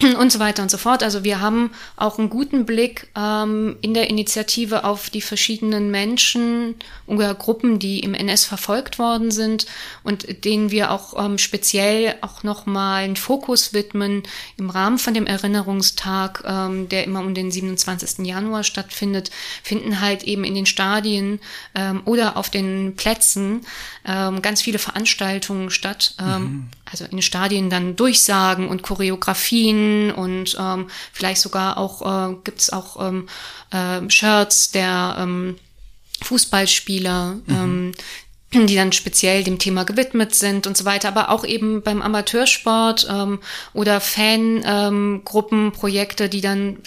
mhm. und so weiter und so fort. Also wir haben auch einen guten Blick ähm, in der Initiative auf die verschiedenen Menschen oder Gruppen, die im NS verfolgt worden sind und denen wir auch ähm, speziell auch nochmal einen Fokus widmen im Rahmen von dem Erinnerungstag, ähm, der immer um den 27. Januar stattfindet, finden halt eben in den Stadien ähm, oder auf den Plätzen ähm, ganz viele Veranstaltungen statt. Ähm, mhm. Also in den Stadien dann Durchsagen und Choreografien und ähm, vielleicht sogar auch äh, gibt es auch ähm, äh, Shirts der ähm, Fußballspieler, mhm. ähm, die dann speziell dem Thema gewidmet sind und so weiter, aber auch eben beim Amateursport ähm, oder Fangruppen, ähm, Projekte, die dann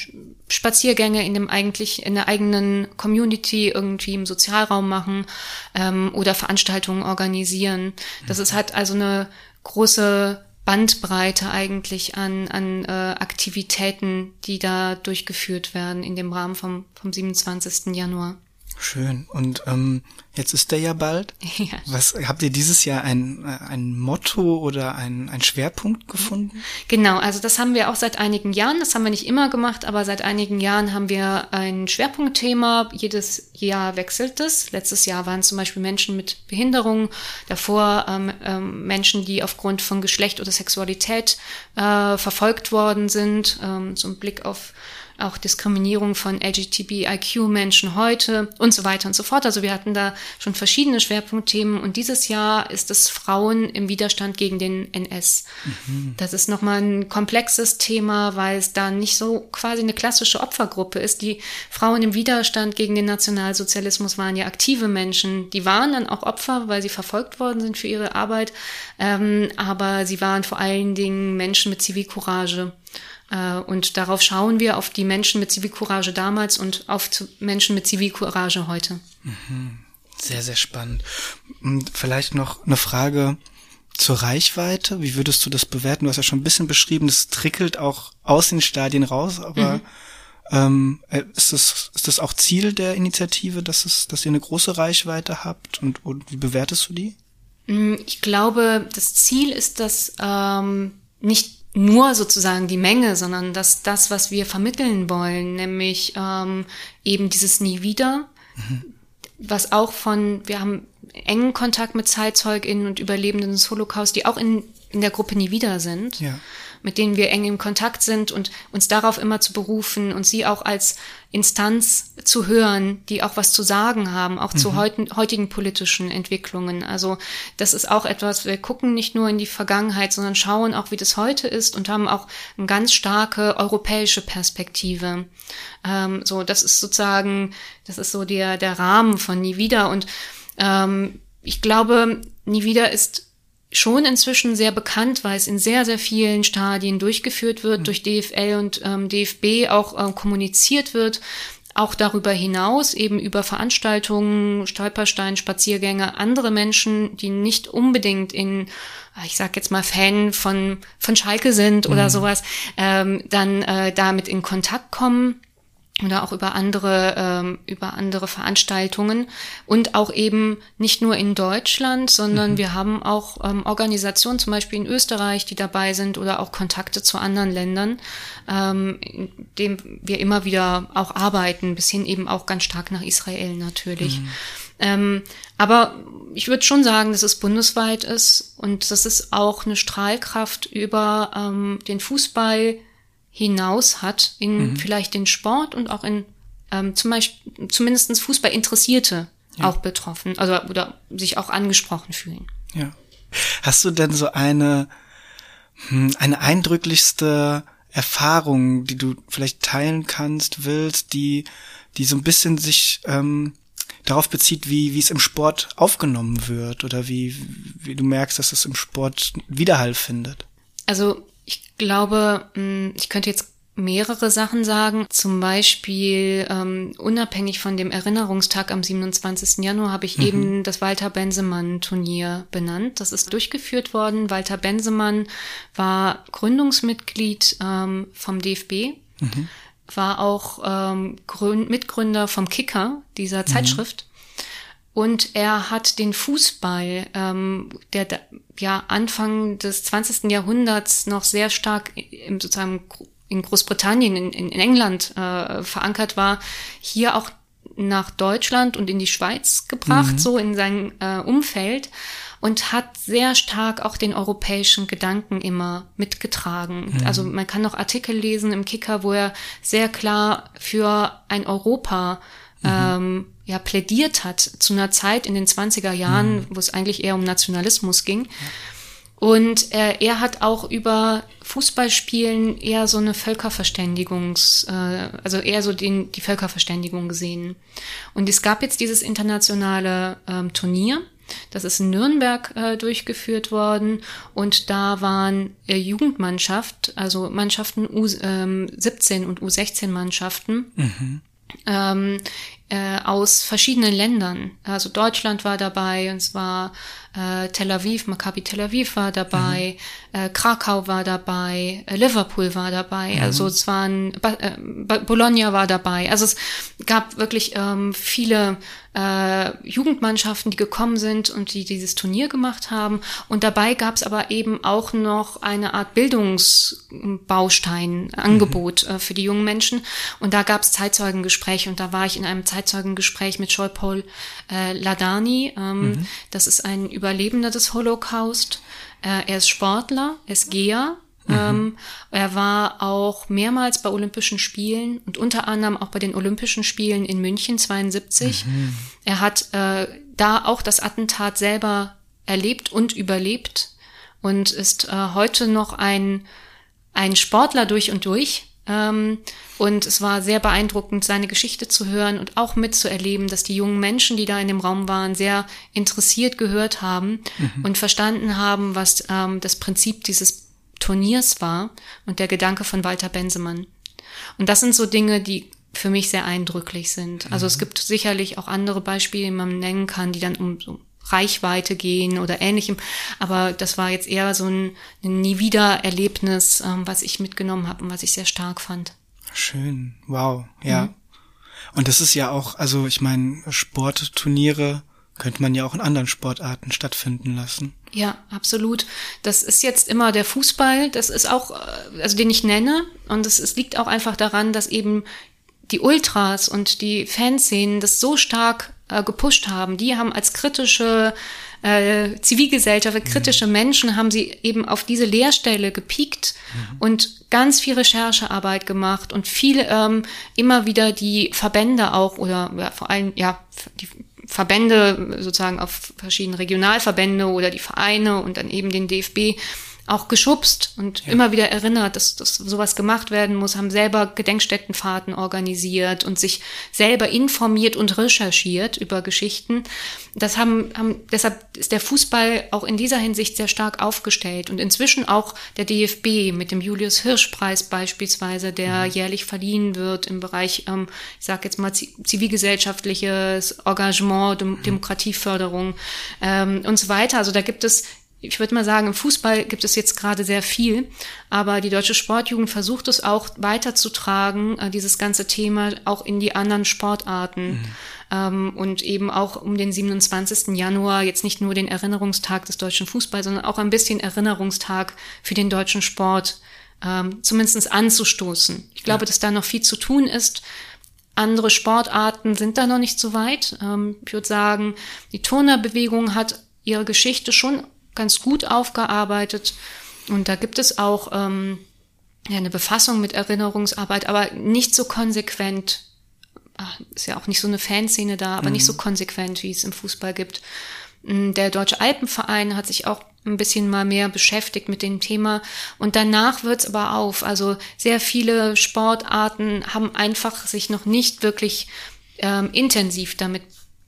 Spaziergänge in dem eigentlich in der eigenen Community irgendwie im Sozialraum machen ähm, oder Veranstaltungen organisieren. Das ist halt also eine große Bandbreite eigentlich an, an äh, Aktivitäten, die da durchgeführt werden in dem Rahmen vom, vom 27. Januar. Schön. Und ähm, jetzt ist der ja bald. Ja. Was habt ihr dieses Jahr ein, ein Motto oder ein, ein Schwerpunkt gefunden? Genau, also das haben wir auch seit einigen Jahren. Das haben wir nicht immer gemacht, aber seit einigen Jahren haben wir ein Schwerpunktthema. Jedes Jahr wechselt es. Letztes Jahr waren zum Beispiel Menschen mit Behinderung, davor ähm, ähm, Menschen, die aufgrund von Geschlecht oder Sexualität äh, verfolgt worden sind. Ähm, so ein Blick auf auch Diskriminierung von LGBTIQ-Menschen heute und so weiter und so fort. Also wir hatten da schon verschiedene Schwerpunktthemen und dieses Jahr ist es Frauen im Widerstand gegen den NS. Mhm. Das ist nochmal ein komplexes Thema, weil es da nicht so quasi eine klassische Opfergruppe ist. Die Frauen im Widerstand gegen den Nationalsozialismus waren ja aktive Menschen. Die waren dann auch Opfer, weil sie verfolgt worden sind für ihre Arbeit. Ähm, aber sie waren vor allen Dingen Menschen mit Zivilcourage. Äh, und darauf schauen wir auf die Menschen mit Zivilcourage damals und auf Menschen mit Zivilcourage heute. Mhm. Sehr, sehr spannend. Und vielleicht noch eine Frage zur Reichweite. Wie würdest du das bewerten? Du hast ja schon ein bisschen beschrieben, das trickelt auch aus den Stadien raus, aber mhm. ähm, äh, ist, das, ist das auch Ziel der Initiative, dass, es, dass ihr eine große Reichweite habt und, und wie bewertest du die? Mm, ich glaube, das Ziel ist, dass ähm, nicht nur sozusagen die Menge, sondern dass das, was wir vermitteln wollen, nämlich ähm, eben dieses Nie wieder, mhm. was auch von, wir haben engen Kontakt mit ZeitzeugInnen und Überlebenden des Holocaust, die auch in, in der Gruppe Nie wieder sind. Ja mit denen wir eng im Kontakt sind und uns darauf immer zu berufen und sie auch als Instanz zu hören, die auch was zu sagen haben, auch mhm. zu heutigen, heutigen politischen Entwicklungen. Also das ist auch etwas, wir gucken nicht nur in die Vergangenheit, sondern schauen auch, wie das heute ist und haben auch eine ganz starke europäische Perspektive. Ähm, so, das ist sozusagen, das ist so der, der Rahmen von Nie wieder und ähm, ich glaube, Nie wieder ist schon inzwischen sehr bekannt, weil es in sehr, sehr vielen Stadien durchgeführt wird, mhm. durch DFL und ähm, DFB auch äh, kommuniziert wird. Auch darüber hinaus eben über Veranstaltungen, Stolperstein, Spaziergänge, andere Menschen, die nicht unbedingt in, ich sag jetzt mal Fan von von Schalke sind oder mhm. sowas, ähm, dann äh, damit in Kontakt kommen oder auch über andere ähm, über andere Veranstaltungen und auch eben nicht nur in Deutschland, sondern mhm. wir haben auch ähm, Organisationen zum Beispiel in Österreich, die dabei sind oder auch Kontakte zu anderen Ländern, ähm, in dem wir immer wieder auch arbeiten, bis hin eben auch ganz stark nach Israel natürlich. Mhm. Ähm, aber ich würde schon sagen, dass es bundesweit ist und dass es auch eine Strahlkraft über ähm, den Fußball hinaus hat in mhm. vielleicht den Sport und auch in ähm, zum Beispiel zumindestens Fußball Interessierte ja. auch betroffen, also oder sich auch angesprochen fühlen. Ja. Hast du denn so eine hm, eine eindrücklichste Erfahrung, die du vielleicht teilen kannst, willst, die die so ein bisschen sich ähm, darauf bezieht, wie, wie es im Sport aufgenommen wird oder wie, wie du merkst, dass es im Sport Widerhall findet. Also ich glaube, hm, ich könnte jetzt mehrere Sachen sagen. Zum Beispiel, ähm, unabhängig von dem Erinnerungstag am 27. Januar, habe ich mhm. eben das Walter Bensemann Turnier benannt. Das ist durchgeführt worden. Walter Bensemann war Gründungsmitglied ähm, vom DFB, mhm. war auch ähm, Grün Mitgründer vom Kicker, dieser mhm. Und er hat den Fußball, ähm, der ja Anfang des 20. Jahrhunderts noch sehr stark im sozusagen in Großbritannien, in, in England äh, verankert war, hier auch nach Deutschland und in die Schweiz gebracht, mhm. so in sein äh, Umfeld und hat sehr stark auch den europäischen Gedanken immer mitgetragen. Mhm. Also man kann noch Artikel lesen im Kicker, wo er sehr klar für ein Europa mhm. ähm, ja plädiert hat zu einer Zeit in den 20er Jahren, mhm. wo es eigentlich eher um Nationalismus ging. Ja. Und äh, er hat auch über Fußballspielen eher so eine Völkerverständigungs, äh, also eher so den, die Völkerverständigung gesehen. Und es gab jetzt dieses internationale ähm, Turnier. Das ist in Nürnberg äh, durchgeführt worden und da waren äh, Jugendmannschaft, also Mannschaften U17 ähm, und U16 Mannschaften. Mhm. Ähm, äh, aus verschiedenen Ländern. Also Deutschland war dabei, und zwar äh, Tel Aviv, Maccabi Tel Aviv war dabei, mhm. äh, Krakau war dabei, äh, Liverpool war dabei, mhm. also es waren, ba äh, Bologna war dabei. Also es gab wirklich ähm, viele äh, Jugendmannschaften, die gekommen sind und die dieses Turnier gemacht haben. Und dabei gab es aber eben auch noch eine Art Bildungsbaustein, Angebot mhm. äh, für die jungen Menschen. Und da gab es Zeitzeugengespräche und da war ich in einem Zeitzeugengespräch mit Jean-Paul äh, Ladani. Ähm, mhm. Das ist ein Überlebender des Holocaust. Äh, er ist Sportler, er ist Geher. Mhm. Ähm, er war auch mehrmals bei Olympischen Spielen und unter anderem auch bei den Olympischen Spielen in München 72. Mhm. Er hat äh, da auch das Attentat selber erlebt und überlebt und ist äh, heute noch ein, ein Sportler durch und durch. Ähm, und es war sehr beeindruckend, seine Geschichte zu hören und auch mitzuerleben, dass die jungen Menschen, die da in dem Raum waren, sehr interessiert gehört haben mhm. und verstanden haben, was ähm, das Prinzip dieses Turniers war und der Gedanke von Walter Bensemann. Und das sind so Dinge, die für mich sehr eindrücklich sind. Also mhm. es gibt sicherlich auch andere Beispiele, die man nennen kann, die dann um so Reichweite gehen oder ähnlichem. Aber das war jetzt eher so ein, ein nie wieder Erlebnis, ähm, was ich mitgenommen habe und was ich sehr stark fand. Schön, wow, ja. Mhm. Und das ist ja auch, also ich meine, Sportturniere könnte man ja auch in anderen Sportarten stattfinden lassen. Ja, absolut. Das ist jetzt immer der Fußball, das ist auch, äh, also den ich nenne. Und es, es liegt auch einfach daran, dass eben die Ultras und die Fanszenen das so stark äh, gepusht haben. Die haben als kritische äh, Zivilgesellschaft, kritische mhm. Menschen haben sie eben auf diese Lehrstelle gepiekt mhm. und ganz viel Recherchearbeit gemacht und viele ähm, immer wieder die Verbände auch oder ja, vor allem ja die Verbände sozusagen auf verschiedene Regionalverbände oder die Vereine und dann eben den DFB auch geschubst und ja. immer wieder erinnert, dass, dass sowas gemacht werden muss, haben selber Gedenkstättenfahrten organisiert und sich selber informiert und recherchiert über Geschichten. Das haben, haben, deshalb ist der Fußball auch in dieser Hinsicht sehr stark aufgestellt und inzwischen auch der DFB mit dem Julius Hirsch Preis beispielsweise, der mhm. jährlich verliehen wird im Bereich, ähm, ich sage jetzt mal zivilgesellschaftliches Engagement, Dem mhm. Demokratieförderung ähm, und so weiter. Also da gibt es ich würde mal sagen, im Fußball gibt es jetzt gerade sehr viel, aber die deutsche Sportjugend versucht es auch weiterzutragen, äh, dieses ganze Thema auch in die anderen Sportarten. Mhm. Ähm, und eben auch um den 27. Januar jetzt nicht nur den Erinnerungstag des deutschen Fußballs, sondern auch ein bisschen Erinnerungstag für den deutschen Sport ähm, zumindest anzustoßen. Ich glaube, ja. dass da noch viel zu tun ist. Andere Sportarten sind da noch nicht so weit. Ähm, ich würde sagen, die Turnerbewegung hat ihre Geschichte schon ganz gut aufgearbeitet. Und da gibt es auch ähm, ja, eine Befassung mit Erinnerungsarbeit, aber nicht so konsequent. Ach, ist ja auch nicht so eine Fanszene da, aber mhm. nicht so konsequent, wie es im Fußball gibt. Mm, der Deutsche Alpenverein hat sich auch ein bisschen mal mehr beschäftigt mit dem Thema. Und danach wird's aber auf. Also sehr viele Sportarten haben einfach sich noch nicht wirklich ähm, intensiv damit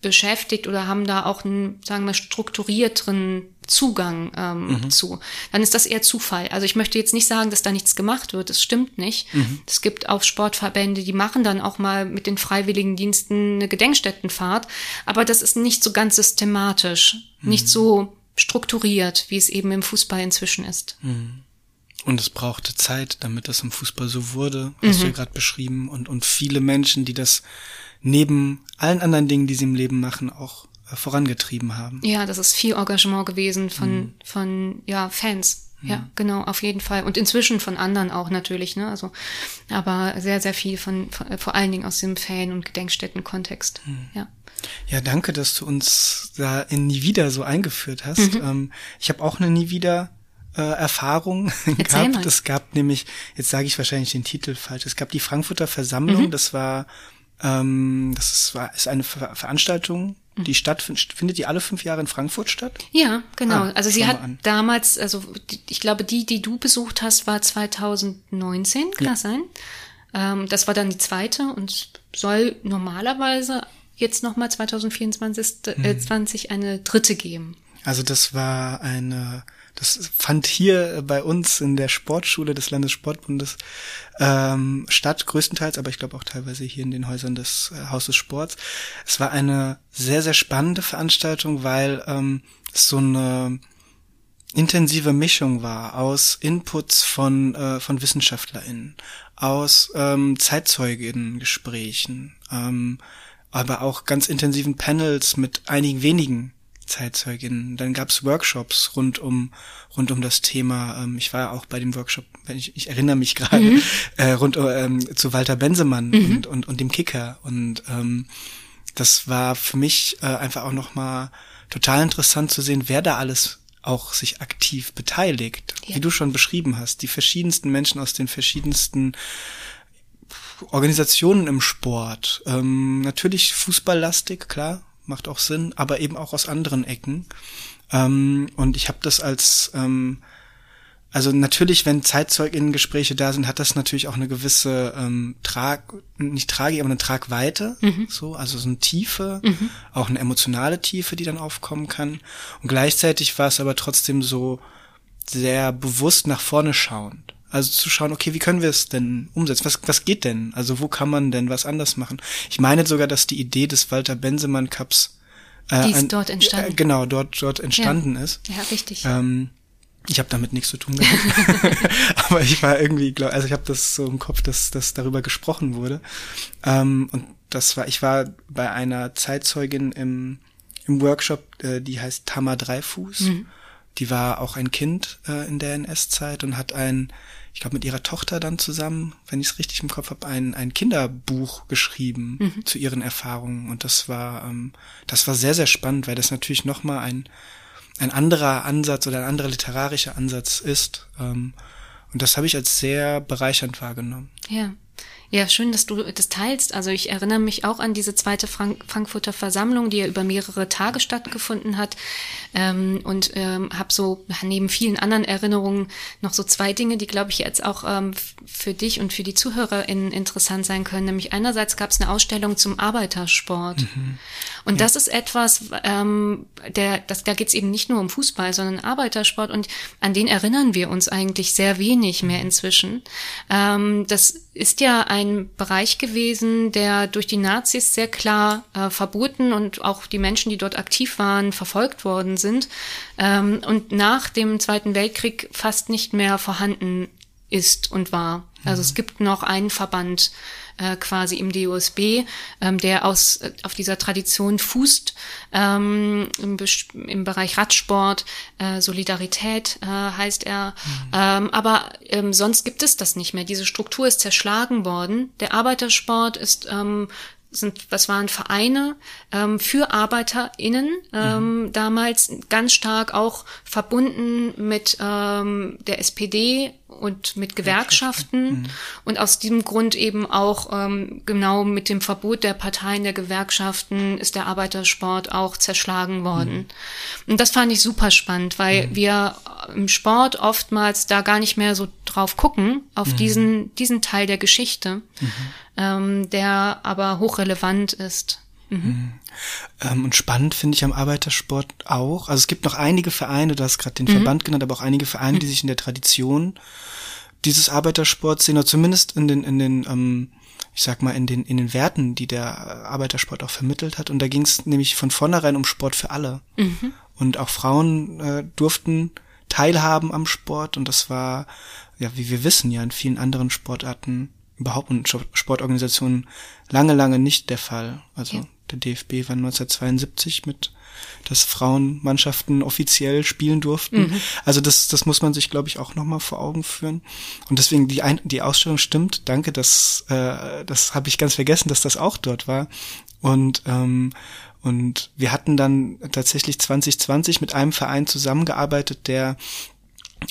beschäftigt oder haben da auch einen, sagen wir, strukturierteren Zugang ähm, mhm. zu. Dann ist das eher Zufall. Also ich möchte jetzt nicht sagen, dass da nichts gemacht wird. Das stimmt nicht. Mhm. Es gibt auch Sportverbände, die machen dann auch mal mit den Freiwilligendiensten eine Gedenkstättenfahrt. Aber das ist nicht so ganz systematisch, mhm. nicht so strukturiert, wie es eben im Fußball inzwischen ist. Mhm. Und es brauchte Zeit, damit das im Fußball so wurde, hast du ja mhm. gerade beschrieben. Und, und viele Menschen, die das neben allen anderen Dingen, die sie im Leben machen, auch äh, vorangetrieben haben. Ja, das ist viel Engagement gewesen von, mhm. von ja, Fans. Mhm. Ja, genau, auf jeden Fall. Und inzwischen von anderen auch natürlich, ne? Also, aber sehr, sehr viel von, von vor allen Dingen aus dem Fan- und Gedenkstätten-Kontext. Mhm. Ja. Ja, danke, dass du uns da in Nie wieder so eingeführt hast. Mhm. Ähm, ich habe auch eine Nie wieder äh, Erfahrung gehabt. Mal. Es gab nämlich, jetzt sage ich wahrscheinlich den Titel falsch, es gab die Frankfurter Versammlung, mhm. das war ähm, das ist, ist eine Ver Veranstaltung, die stattfindet, findet die alle fünf Jahre in Frankfurt statt? Ja, genau. Ah, also sie hat damals, also ich glaube, die, die du besucht hast, war 2019, kann ja. das sein? Ähm, das war dann die zweite und soll normalerweise jetzt nochmal 2024 äh, 20 mhm. eine dritte geben. Also das war eine das fand hier bei uns in der Sportschule des Landessportbundes ähm, statt, größtenteils, aber ich glaube auch teilweise hier in den Häusern des äh, Hauses Sports. Es war eine sehr, sehr spannende Veranstaltung, weil ähm, es so eine intensive Mischung war aus Inputs von, äh, von WissenschaftlerInnen, aus ähm, Zeitzeuginnen-Gesprächen, ähm, aber auch ganz intensiven Panels mit einigen wenigen Zeitzeuginnen. Dann gab's Workshops rund um rund um das Thema. Ähm, ich war auch bei dem Workshop, wenn ich, ich erinnere mich gerade, mhm. äh, rund ähm, zu Walter Bensemann mhm. und, und und dem Kicker. Und ähm, das war für mich äh, einfach auch noch mal total interessant zu sehen, wer da alles auch sich aktiv beteiligt, ja. wie du schon beschrieben hast, die verschiedensten Menschen aus den verschiedensten Organisationen im Sport. Ähm, natürlich fußballlastig, klar, macht auch Sinn, aber eben auch aus anderen Ecken. Ähm, und ich habe das als, ähm, also natürlich, wenn ZeitzeugInnen-Gespräche da sind, hat das natürlich auch eine gewisse ähm, Trag, nicht Tragik, aber eine Tragweite, mhm. so, also so eine Tiefe, mhm. auch eine emotionale Tiefe, die dann aufkommen kann. Und gleichzeitig war es aber trotzdem so sehr bewusst nach vorne schauend. Also zu schauen, okay, wie können wir es denn umsetzen? Was, was geht denn? Also wo kann man denn was anders machen? Ich meine sogar, dass die Idee des Walter Bensemann Cups äh, die ist ein, dort entstanden. Äh, genau, dort dort entstanden ja. ist. Ja, richtig. Ähm, ich habe damit nichts zu tun gehabt. Aber ich war irgendwie, glaub, also ich habe das so im Kopf, dass dass darüber gesprochen wurde. Ähm, und das war, ich war bei einer Zeitzeugin im im Workshop, äh, die heißt Tama Dreifuß. Mhm. Die war auch ein Kind äh, in der NS-Zeit und hat ein ich glaube, mit ihrer Tochter dann zusammen, wenn ich es richtig im Kopf habe, ein, ein Kinderbuch geschrieben mhm. zu ihren Erfahrungen. Und das war, ähm, das war sehr, sehr spannend, weil das natürlich nochmal ein, ein anderer Ansatz oder ein anderer literarischer Ansatz ist. Ähm, und das habe ich als sehr bereichernd wahrgenommen. Ja. Ja, schön, dass du das teilst. Also ich erinnere mich auch an diese zweite Frank Frankfurter Versammlung, die ja über mehrere Tage stattgefunden hat. Ähm, und ähm, habe so neben vielen anderen Erinnerungen noch so zwei Dinge, die, glaube ich, jetzt auch ähm, für dich und für die ZuhörerInnen interessant sein können. Nämlich einerseits gab es eine Ausstellung zum Arbeitersport. Mhm. Und ja. das ist etwas, ähm, der, das, da geht es eben nicht nur um Fußball, sondern Arbeitersport. Und an den erinnern wir uns eigentlich sehr wenig mehr inzwischen. Ähm, das ist ja ein Bereich gewesen, der durch die Nazis sehr klar äh, verboten und auch die Menschen, die dort aktiv waren, verfolgt worden sind ähm, und nach dem Zweiten Weltkrieg fast nicht mehr vorhanden ist und war. Also es gibt noch einen Verband äh, quasi im DOSB, ähm, der aus äh, auf dieser Tradition fußt ähm, im, im Bereich Radsport, äh, Solidarität äh, heißt er. Mhm. Ähm, aber ähm, sonst gibt es das nicht mehr. Diese Struktur ist zerschlagen worden. Der Arbeitersport ist ähm, sind, was waren Vereine ähm, für ArbeiterInnen, ähm, mhm. damals ganz stark auch verbunden mit ähm, der SPD und mit Gewerkschaften mhm. und aus diesem Grund eben auch ähm, genau mit dem Verbot der Parteien der Gewerkschaften ist der Arbeitersport auch zerschlagen worden. Mhm. Und das fand ich super spannend, weil mhm. wir im Sport oftmals da gar nicht mehr so drauf gucken, auf mhm. diesen, diesen Teil der Geschichte, mhm. ähm, der aber hochrelevant ist. Mhm. Ähm, und spannend finde ich am Arbeitersport auch. Also es gibt noch einige Vereine, du hast gerade den mhm. Verband genannt, aber auch einige Vereine, die mhm. sich in der Tradition dieses Arbeitersports sehen, oder zumindest in den, in den, ähm, ich sag mal, in den, in den Werten, die der Arbeitersport auch vermittelt hat. Und da ging es nämlich von vornherein um Sport für alle. Mhm. Und auch Frauen äh, durften teilhaben am Sport und das war, ja, wie wir wissen, ja in vielen anderen Sportarten überhaupt und Sportorganisationen lange, lange nicht der Fall. Also ja. Der DFB war 1972 mit, dass Frauenmannschaften offiziell spielen durften. Mhm. Also das, das muss man sich, glaube ich, auch nochmal vor Augen führen. Und deswegen die, Ein die Ausstellung stimmt. Danke, das, äh, das habe ich ganz vergessen, dass das auch dort war. Und ähm, und wir hatten dann tatsächlich 2020 mit einem Verein zusammengearbeitet, der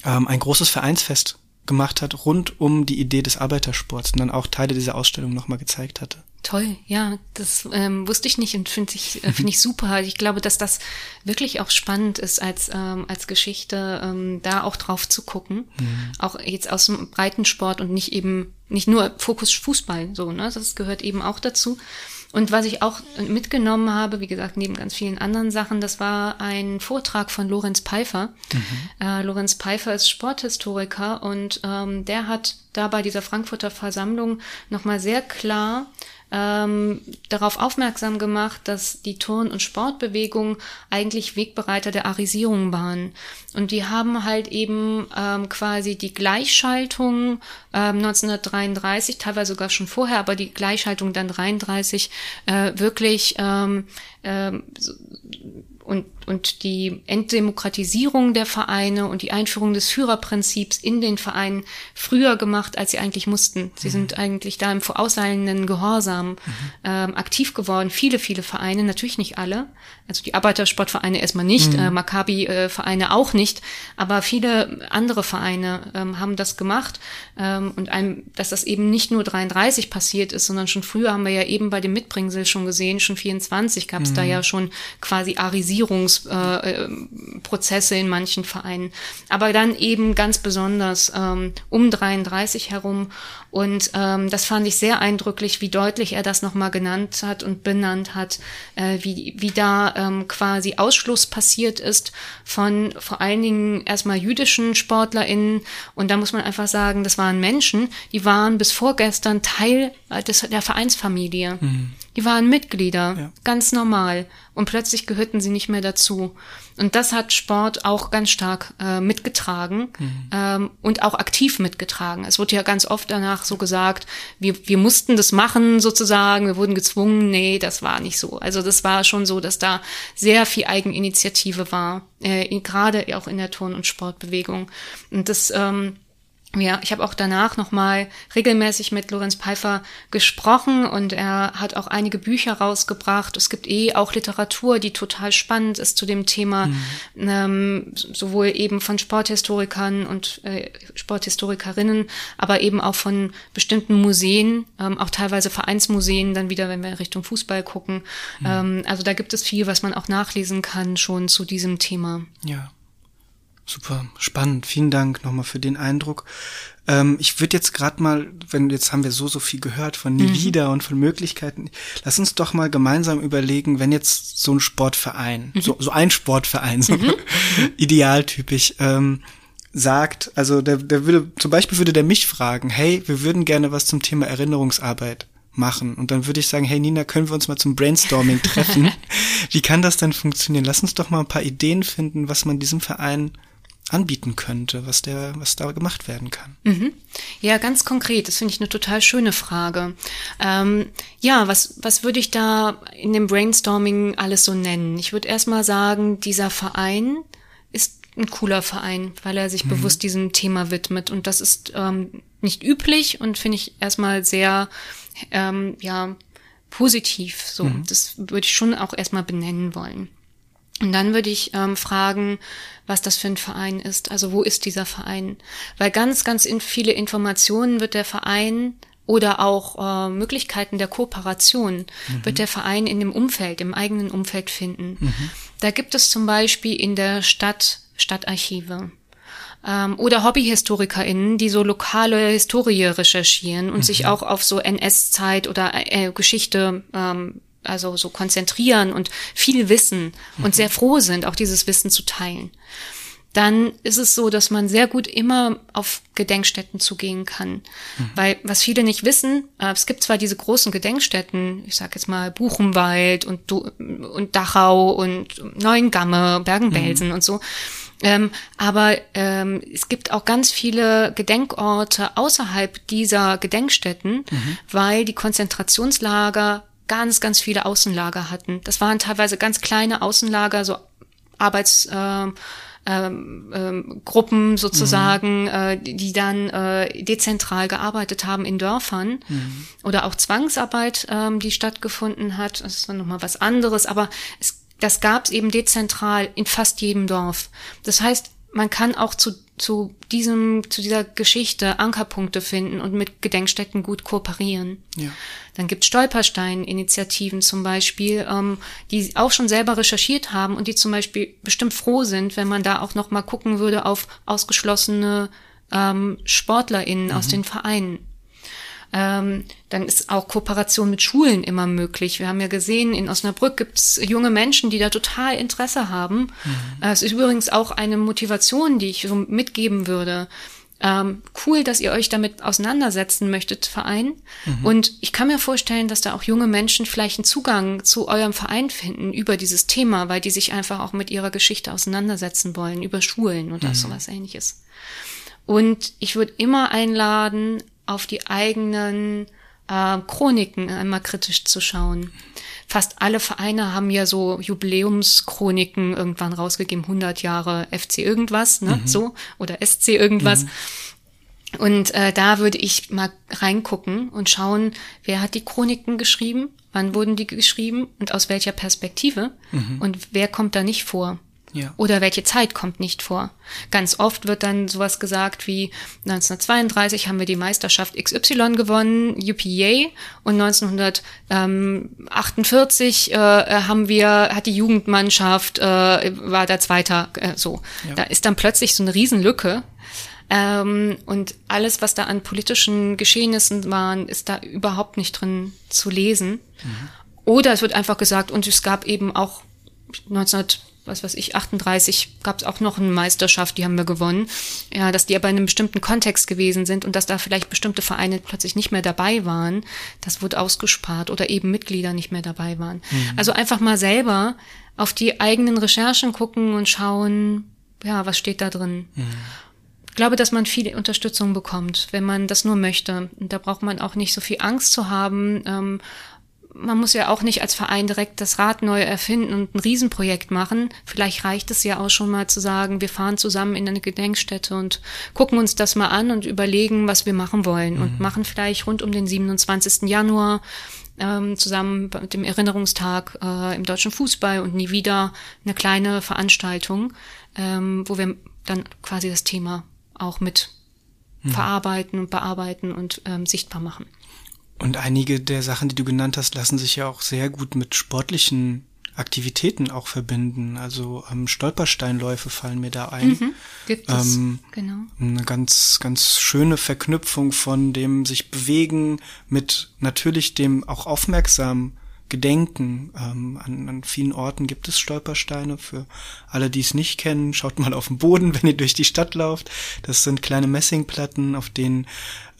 ähm, ein großes Vereinsfest gemacht hat rund um die Idee des Arbeitersports und dann auch Teile dieser Ausstellung nochmal gezeigt hatte. Toll, ja, das ähm, wusste ich nicht und finde ich, äh, finde ich super. Ich glaube, dass das wirklich auch spannend ist als, ähm, als Geschichte, ähm, da auch drauf zu gucken. Mhm. Auch jetzt aus dem Breitensport und nicht eben, nicht nur Fokus Fußball, so, ne? Das gehört eben auch dazu. Und was ich auch mitgenommen habe, wie gesagt, neben ganz vielen anderen Sachen, das war ein Vortrag von Lorenz Pfeiffer. Mhm. Äh, Lorenz Pfeiffer ist Sporthistoriker und ähm, der hat da bei dieser Frankfurter Versammlung nochmal sehr klar ähm, darauf aufmerksam gemacht, dass die Turn- und Sportbewegung eigentlich Wegbereiter der Arisierung waren. Und die haben halt eben ähm, quasi die Gleichschaltung ähm, 1933, teilweise sogar schon vorher, aber die Gleichschaltung dann 33 äh, wirklich ähm, äh, und, und die Entdemokratisierung der Vereine und die Einführung des Führerprinzips in den Vereinen früher gemacht, als sie eigentlich mussten. Sie mhm. sind eigentlich da im vorauseilenden Gehorsam mhm. ähm, aktiv geworden. Viele, viele Vereine, natürlich nicht alle. Also die Arbeitersportvereine erstmal nicht, mhm. äh, Maccabi-Vereine auch nicht, aber viele andere Vereine ähm, haben das gemacht. Ähm, und einem, dass das eben nicht nur 33 passiert ist, sondern schon früher haben wir ja eben bei dem Mitbringsel schon gesehen, schon 24 gab es da mhm. ja schon quasi Arisi Modernisierungsprozesse äh, in manchen Vereinen. Aber dann eben ganz besonders ähm, um 33 herum. Und ähm, das fand ich sehr eindrücklich, wie deutlich er das nochmal genannt hat und benannt hat, äh, wie, wie da ähm, quasi Ausschluss passiert ist von vor allen Dingen erstmal jüdischen SportlerInnen. Und da muss man einfach sagen, das waren Menschen, die waren bis vorgestern Teil äh, des, der Vereinsfamilie. Mhm. Die waren Mitglieder, ja. ganz normal. Und plötzlich gehörten sie nicht mehr dazu. Und das hat Sport auch ganz stark äh, mitgetragen mhm. ähm, und auch aktiv mitgetragen. Es wurde ja ganz oft danach so gesagt, wir, wir mussten das machen sozusagen, wir wurden gezwungen. Nee, das war nicht so. Also das war schon so, dass da sehr viel Eigeninitiative war, äh, gerade auch in der Turn- und Sportbewegung. Und das ähm, ja, ich habe auch danach nochmal regelmäßig mit Lorenz Pfeiffer gesprochen und er hat auch einige Bücher rausgebracht. Es gibt eh auch Literatur, die total spannend ist zu dem Thema, mhm. ähm, sowohl eben von Sporthistorikern und äh, Sporthistorikerinnen, aber eben auch von bestimmten Museen, ähm, auch teilweise Vereinsmuseen, dann wieder, wenn wir Richtung Fußball gucken. Mhm. Ähm, also da gibt es viel, was man auch nachlesen kann schon zu diesem Thema. Ja. Super, spannend. Vielen Dank nochmal für den Eindruck. Ähm, ich würde jetzt gerade mal, wenn jetzt haben wir so, so viel gehört von nie mhm. und von Möglichkeiten, lass uns doch mal gemeinsam überlegen, wenn jetzt so ein Sportverein, mhm. so, so ein Sportverein, so mhm. idealtypisch, ähm, sagt, also der, der würde, zum Beispiel würde der mich fragen, hey, wir würden gerne was zum Thema Erinnerungsarbeit machen. Und dann würde ich sagen, hey Nina, können wir uns mal zum Brainstorming treffen? Wie kann das denn funktionieren? Lass uns doch mal ein paar Ideen finden, was man diesem Verein anbieten könnte, was der, was da gemacht werden kann. Mhm. Ja, ganz konkret. Das finde ich eine total schöne Frage. Ähm, ja, was, was würde ich da in dem Brainstorming alles so nennen? Ich würde erstmal sagen, dieser Verein ist ein cooler Verein, weil er sich mhm. bewusst diesem Thema widmet. Und das ist ähm, nicht üblich und finde ich erstmal sehr, ähm, ja, positiv. So, mhm. das würde ich schon auch erstmal benennen wollen. Und dann würde ich ähm, fragen, was das für ein Verein ist. Also wo ist dieser Verein? Weil ganz, ganz in viele Informationen wird der Verein oder auch äh, Möglichkeiten der Kooperation mhm. wird der Verein in dem Umfeld, im eigenen Umfeld finden. Mhm. Da gibt es zum Beispiel in der Stadt Stadtarchive ähm, oder HobbyhistorikerInnen, die so lokale Historie recherchieren und mhm. sich auch auf so NS-Zeit oder äh, Geschichte ähm, also so konzentrieren und viel wissen und sehr froh sind, auch dieses Wissen zu teilen dann ist es so, dass man sehr gut immer auf Gedenkstätten zugehen kann. Mhm. Weil was viele nicht wissen, äh, es gibt zwar diese großen Gedenkstätten, ich sage jetzt mal Buchenwald und, und Dachau und Neuengamme, Bergen-Belsen mhm. und so, ähm, aber ähm, es gibt auch ganz viele Gedenkorte außerhalb dieser Gedenkstätten, mhm. weil die Konzentrationslager ganz, ganz viele Außenlager hatten. Das waren teilweise ganz kleine Außenlager, so Arbeits... Äh, ähm, ähm, Gruppen sozusagen, mhm. äh, die dann äh, dezentral gearbeitet haben in Dörfern mhm. oder auch Zwangsarbeit, ähm, die stattgefunden hat. Das ist dann nochmal was anderes, aber es, das gab es eben dezentral in fast jedem Dorf. Das heißt, man kann auch zu, zu diesem, zu dieser Geschichte Ankerpunkte finden und mit Gedenkstätten gut kooperieren. Ja. Dann gibt Stolperstein-Initiativen zum Beispiel, ähm, die auch schon selber recherchiert haben und die zum Beispiel bestimmt froh sind, wenn man da auch noch mal gucken würde auf ausgeschlossene ähm, SportlerInnen mhm. aus den Vereinen. Ähm, dann ist auch Kooperation mit Schulen immer möglich. Wir haben ja gesehen, in Osnabrück gibt es junge Menschen, die da total Interesse haben. Mhm. Äh, es ist übrigens auch eine Motivation, die ich so mitgeben würde. Ähm, cool, dass ihr euch damit auseinandersetzen möchtet, Verein. Mhm. Und ich kann mir vorstellen, dass da auch junge Menschen vielleicht einen Zugang zu eurem Verein finden über dieses Thema, weil die sich einfach auch mit ihrer Geschichte auseinandersetzen wollen, über Schulen oder mhm. sowas ähnliches. Und ich würde immer einladen, auf die eigenen äh, Chroniken einmal kritisch zu schauen. Fast alle Vereine haben ja so Jubiläumschroniken irgendwann rausgegeben, 100 Jahre FC irgendwas, ne, mhm. so, oder SC irgendwas. Mhm. Und äh, da würde ich mal reingucken und schauen, wer hat die Chroniken geschrieben, wann wurden die geschrieben und aus welcher Perspektive mhm. und wer kommt da nicht vor. Ja. Oder welche Zeit kommt nicht vor? Ganz oft wird dann sowas gesagt wie 1932 haben wir die Meisterschaft XY gewonnen, UPA, und 1948 äh, haben wir hat die Jugendmannschaft äh, war der Zweiter äh, so. Ja. Da ist dann plötzlich so eine Riesenlücke. Ähm, und alles, was da an politischen Geschehnissen waren, ist da überhaupt nicht drin zu lesen. Mhm. Oder es wird einfach gesagt, und es gab eben auch 19 was weiß ich, 38 gab es auch noch eine Meisterschaft, die haben wir gewonnen. Ja, dass die aber in einem bestimmten Kontext gewesen sind und dass da vielleicht bestimmte Vereine plötzlich nicht mehr dabei waren, das wurde ausgespart oder eben Mitglieder nicht mehr dabei waren. Mhm. Also einfach mal selber auf die eigenen Recherchen gucken und schauen, ja, was steht da drin. Mhm. Ich glaube, dass man viel Unterstützung bekommt, wenn man das nur möchte. Und da braucht man auch nicht so viel Angst zu haben, ähm, man muss ja auch nicht als Verein direkt das Rad neu erfinden und ein Riesenprojekt machen. Vielleicht reicht es ja auch schon mal zu sagen, wir fahren zusammen in eine Gedenkstätte und gucken uns das mal an und überlegen, was wir machen wollen mhm. und machen vielleicht rund um den 27. Januar ähm, zusammen mit dem Erinnerungstag äh, im deutschen Fußball und nie wieder eine kleine Veranstaltung, ähm, wo wir dann quasi das Thema auch mit mhm. verarbeiten und bearbeiten und ähm, sichtbar machen. Und einige der Sachen, die du genannt hast, lassen sich ja auch sehr gut mit sportlichen Aktivitäten auch verbinden. Also ähm, Stolpersteinläufe fallen mir da ein. Mhm, gibt es, ähm, genau. Eine ganz, ganz schöne Verknüpfung von dem sich bewegen mit natürlich dem auch aufmerksam Gedenken. Ähm, an, an vielen Orten gibt es Stolpersteine. Für alle, die es nicht kennen, schaut mal auf den Boden, wenn ihr durch die Stadt lauft. Das sind kleine Messingplatten, auf denen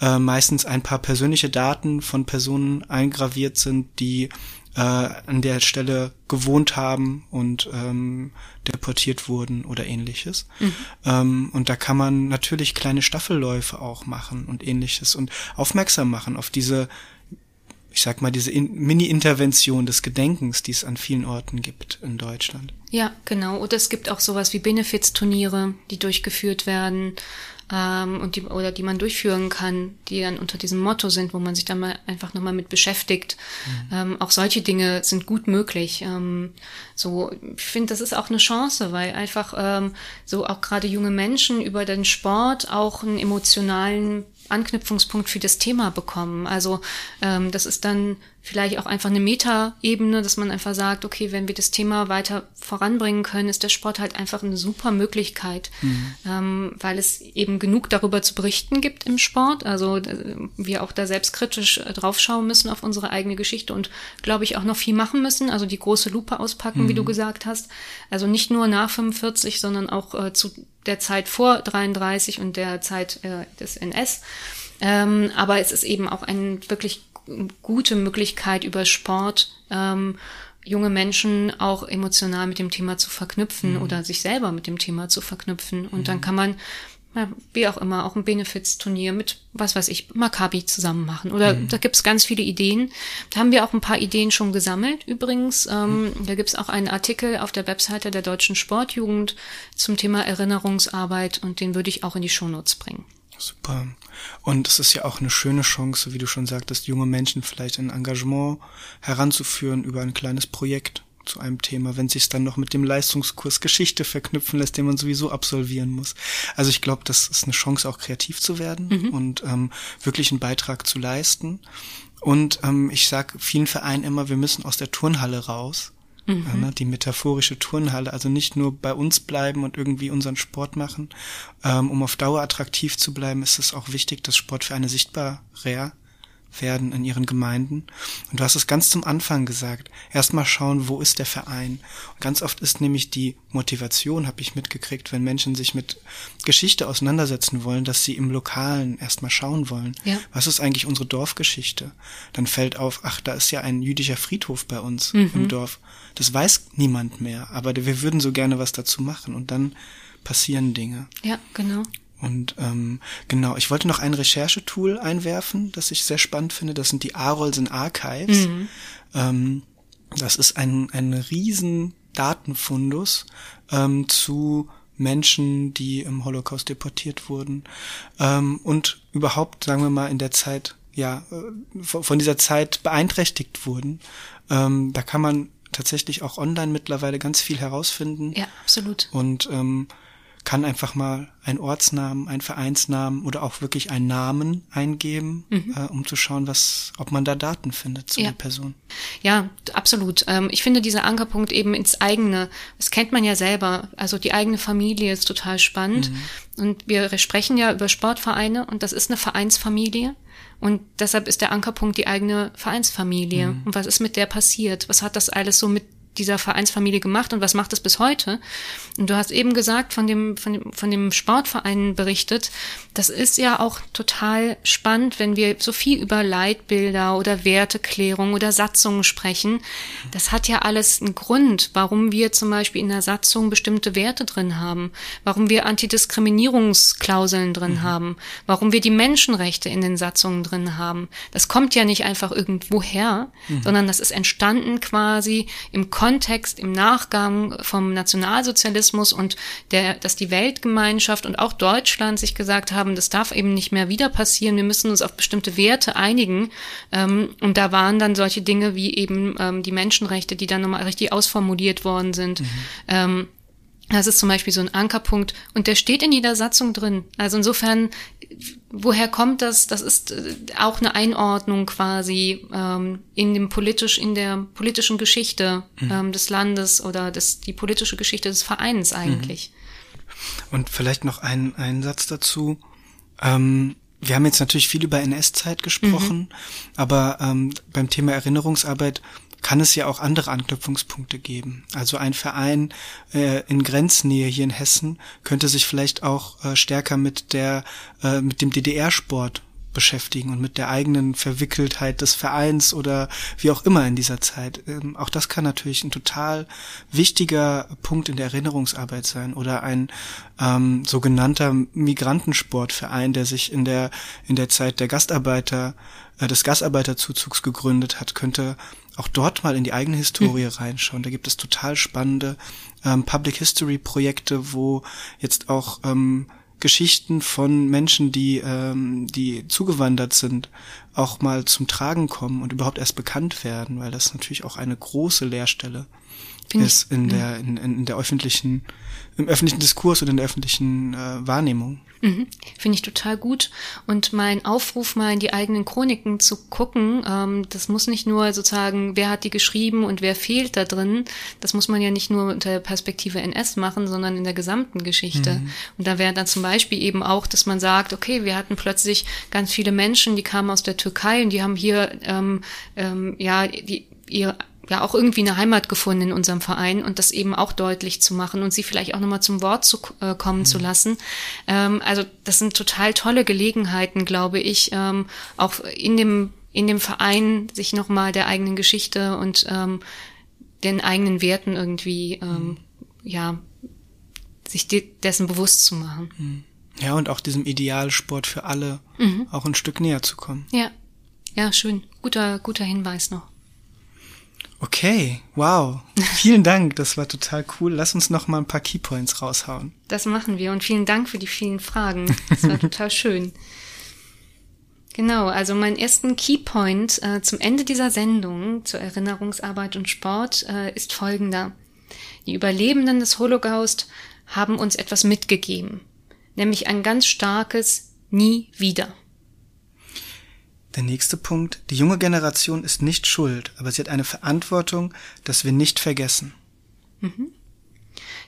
äh, meistens ein paar persönliche Daten von Personen eingraviert sind, die äh, an der Stelle gewohnt haben und ähm, deportiert wurden oder ähnliches. Mhm. Ähm, und da kann man natürlich kleine Staffelläufe auch machen und ähnliches und aufmerksam machen auf diese ich sag mal, diese Mini-Intervention des Gedenkens, die es an vielen Orten gibt in Deutschland. Ja, genau. Oder es gibt auch sowas wie Benefizturniere, die durchgeführt werden ähm, und die oder die man durchführen kann, die dann unter diesem Motto sind, wo man sich dann mal einfach nochmal mit beschäftigt. Mhm. Ähm, auch solche Dinge sind gut möglich. Ähm, so, ich finde, das ist auch eine Chance, weil einfach ähm, so auch gerade junge Menschen über den Sport auch einen emotionalen Anknüpfungspunkt für das Thema bekommen. Also ähm, das ist dann vielleicht auch einfach eine Meta-Ebene, dass man einfach sagt, okay, wenn wir das Thema weiter voranbringen können, ist der Sport halt einfach eine super Möglichkeit, mhm. ähm, weil es eben genug darüber zu berichten gibt im Sport. Also äh, wir auch da selbstkritisch äh, draufschauen müssen auf unsere eigene Geschichte und glaube ich auch noch viel machen müssen. Also die große Lupe auspacken, mhm. wie du mhm. gesagt hast. Also nicht nur nach 45, sondern auch äh, zu der Zeit vor 33 und der Zeit äh, des NS. Ähm, aber es ist eben auch ein wirklich gute Möglichkeit über Sport ähm, junge Menschen auch emotional mit dem Thema zu verknüpfen mhm. oder sich selber mit dem Thema zu verknüpfen. Und mhm. dann kann man, ja, wie auch immer, auch ein Benefits-Turnier mit, was weiß ich, Maccabi zusammen machen. Oder mhm. da gibt's ganz viele Ideen. Da haben wir auch ein paar Ideen schon gesammelt. Übrigens, ähm, mhm. da gibt's auch einen Artikel auf der Webseite der Deutschen Sportjugend zum Thema Erinnerungsarbeit und den würde ich auch in die Shownotes bringen. Super. Und es ist ja auch eine schöne Chance, wie du schon sagtest, junge Menschen vielleicht in Engagement heranzuführen über ein kleines Projekt zu einem Thema, wenn sich es dann noch mit dem Leistungskurs Geschichte verknüpfen lässt, den man sowieso absolvieren muss. Also ich glaube, das ist eine Chance, auch kreativ zu werden mhm. und ähm, wirklich einen Beitrag zu leisten. Und ähm, ich sage vielen Vereinen immer, wir müssen aus der Turnhalle raus Mhm. Ja, die metaphorische Turnhalle, also nicht nur bei uns bleiben und irgendwie unseren Sport machen. Ähm, um auf Dauer attraktiv zu bleiben, ist es auch wichtig, dass Sportvereine sichtbarer werden in ihren Gemeinden. Und du hast es ganz zum Anfang gesagt. Erstmal schauen, wo ist der Verein. Und ganz oft ist nämlich die Motivation, habe ich mitgekriegt, wenn Menschen sich mit Geschichte auseinandersetzen wollen, dass sie im Lokalen erstmal schauen wollen. Ja. Was ist eigentlich unsere Dorfgeschichte? Dann fällt auf, ach, da ist ja ein jüdischer Friedhof bei uns mhm. im Dorf. Das weiß niemand mehr, aber wir würden so gerne was dazu machen und dann passieren Dinge. Ja, genau. Und ähm, genau, ich wollte noch ein Recherchetool einwerfen, das ich sehr spannend finde. Das sind die Arolsen Archives. Mhm. Ähm, das ist ein, ein riesen Datenfundus ähm, zu Menschen, die im Holocaust deportiert wurden ähm, und überhaupt, sagen wir mal, in der Zeit, ja, äh, von dieser Zeit beeinträchtigt wurden. Ähm, da kann man tatsächlich auch online mittlerweile ganz viel herausfinden. Ja, absolut. Und ähm, kann einfach mal einen Ortsnamen, einen Vereinsnamen oder auch wirklich einen Namen eingeben, mhm. äh, um zu schauen, was, ob man da Daten findet zu ja. der Person. Ja, absolut. Ähm, ich finde dieser Ankerpunkt eben ins eigene, das kennt man ja selber, also die eigene Familie ist total spannend. Mhm. Und wir sprechen ja über Sportvereine und das ist eine Vereinsfamilie. Und deshalb ist der Ankerpunkt die eigene Vereinsfamilie. Mhm. Und was ist mit der passiert? Was hat das alles so mit dieser Vereinsfamilie gemacht und was macht es bis heute? Und du hast eben gesagt, von dem, von dem, von dem Sportverein berichtet. Das ist ja auch total spannend, wenn wir so viel über Leitbilder oder Werteklärung oder Satzungen sprechen. Das hat ja alles einen Grund, warum wir zum Beispiel in der Satzung bestimmte Werte drin haben, warum wir Antidiskriminierungsklauseln drin mhm. haben, warum wir die Menschenrechte in den Satzungen drin haben. Das kommt ja nicht einfach irgendwoher, mhm. sondern das ist entstanden quasi im Kontext Kontext im Nachgang vom Nationalsozialismus und der, dass die Weltgemeinschaft und auch Deutschland sich gesagt haben, das darf eben nicht mehr wieder passieren, wir müssen uns auf bestimmte Werte einigen. Ähm, und da waren dann solche Dinge wie eben ähm, die Menschenrechte, die dann nochmal richtig ausformuliert worden sind. Mhm. Ähm, das ist zum Beispiel so ein Ankerpunkt und der steht in jeder Satzung drin. Also insofern woher kommt das? Das ist äh, auch eine Einordnung quasi ähm, in dem politisch, in der politischen Geschichte mhm. ähm, des Landes oder des, die politische Geschichte des Vereins eigentlich. Mhm. Und vielleicht noch ein, ein Satz dazu. Ähm, wir haben jetzt natürlich viel über NS-Zeit gesprochen, mhm. aber ähm, beim Thema Erinnerungsarbeit kann es ja auch andere Anknüpfungspunkte geben. Also ein Verein äh, in Grenznähe hier in Hessen könnte sich vielleicht auch äh, stärker mit der äh, mit dem DDR-Sport beschäftigen und mit der eigenen Verwickeltheit des Vereins oder wie auch immer in dieser Zeit. Ähm, auch das kann natürlich ein total wichtiger Punkt in der Erinnerungsarbeit sein oder ein ähm, sogenannter Migrantensportverein, der sich in der in der Zeit der Gastarbeiter äh, des Gastarbeiterzuzugs gegründet hat, könnte auch dort mal in die eigene Historie mhm. reinschauen. Da gibt es total spannende ähm, Public History Projekte, wo jetzt auch ähm, Geschichten von Menschen, die, ähm, die zugewandert sind, auch mal zum Tragen kommen und überhaupt erst bekannt werden, weil das natürlich auch eine große Leerstelle Find ist in der, in, in der öffentlichen, im öffentlichen Diskurs und in der öffentlichen äh, Wahrnehmung. Mhm. Finde ich total gut. Und mein Aufruf, mal in die eigenen Chroniken zu gucken, ähm, das muss nicht nur sozusagen, wer hat die geschrieben und wer fehlt da drin. Das muss man ja nicht nur unter der Perspektive NS machen, sondern in der gesamten Geschichte. Mhm. Und da wäre dann zum Beispiel eben auch, dass man sagt, okay, wir hatten plötzlich ganz viele Menschen, die kamen aus der Türkei und die haben hier ähm, ähm, ja die ihr ja auch irgendwie eine Heimat gefunden in unserem Verein und das eben auch deutlich zu machen und sie vielleicht auch nochmal zum Wort zu äh, kommen mhm. zu lassen. Ähm, also das sind total tolle Gelegenheiten, glaube ich, ähm, auch in dem in dem Verein sich nochmal der eigenen Geschichte und ähm, den eigenen Werten irgendwie ähm, mhm. ja sich de dessen bewusst zu machen. Mhm. Ja, und auch diesem Idealsport für alle mhm. auch ein Stück näher zu kommen. Ja. Ja, schön. Guter, guter Hinweis noch. Okay, wow. Vielen Dank, das war total cool. Lass uns noch mal ein paar Keypoints raushauen. Das machen wir und vielen Dank für die vielen Fragen. Das war total schön. Genau, also mein ersten Keypoint äh, zum Ende dieser Sendung zur Erinnerungsarbeit und Sport äh, ist folgender. Die Überlebenden des Holocaust haben uns etwas mitgegeben, nämlich ein ganz starkes Nie wieder. Der nächste Punkt. Die junge Generation ist nicht schuld, aber sie hat eine Verantwortung, dass wir nicht vergessen. Mhm.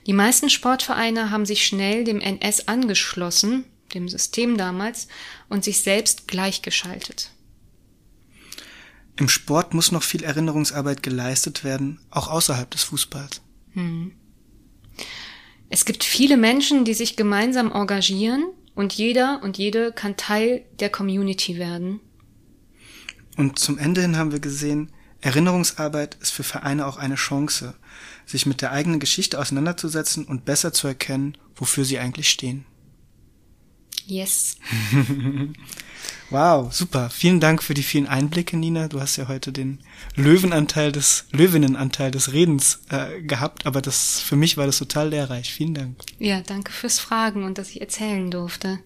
Die meisten Sportvereine haben sich schnell dem NS angeschlossen, dem System damals, und sich selbst gleichgeschaltet. Im Sport muss noch viel Erinnerungsarbeit geleistet werden, auch außerhalb des Fußballs. Mhm. Es gibt viele Menschen, die sich gemeinsam engagieren und jeder und jede kann Teil der Community werden. Und zum Ende hin haben wir gesehen, Erinnerungsarbeit ist für Vereine auch eine Chance, sich mit der eigenen Geschichte auseinanderzusetzen und besser zu erkennen, wofür sie eigentlich stehen. Yes. wow, super. Vielen Dank für die vielen Einblicke, Nina. Du hast ja heute den Löwenanteil des, Löwinnenanteil des Redens äh, gehabt, aber das, für mich war das total lehrreich. Vielen Dank. Ja, danke fürs Fragen und dass ich erzählen durfte.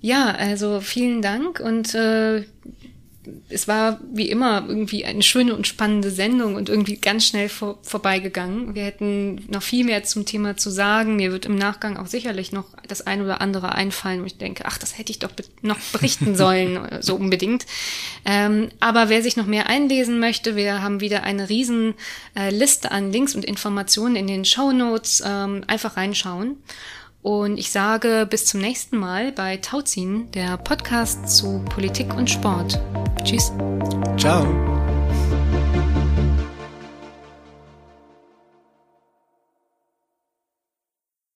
Ja, also vielen Dank und äh, es war wie immer irgendwie eine schöne und spannende Sendung und irgendwie ganz schnell vor, vorbeigegangen. Wir hätten noch viel mehr zum Thema zu sagen. Mir wird im Nachgang auch sicherlich noch das ein oder andere einfallen, wo ich denke, ach, das hätte ich doch noch berichten sollen, so unbedingt. Ähm, aber wer sich noch mehr einlesen möchte, wir haben wieder eine riesen äh, Liste an Links und Informationen in den Show Notes. Ähm, einfach reinschauen. Und ich sage bis zum nächsten Mal bei Tauziehen, der Podcast zu Politik und Sport. Tschüss. Ciao.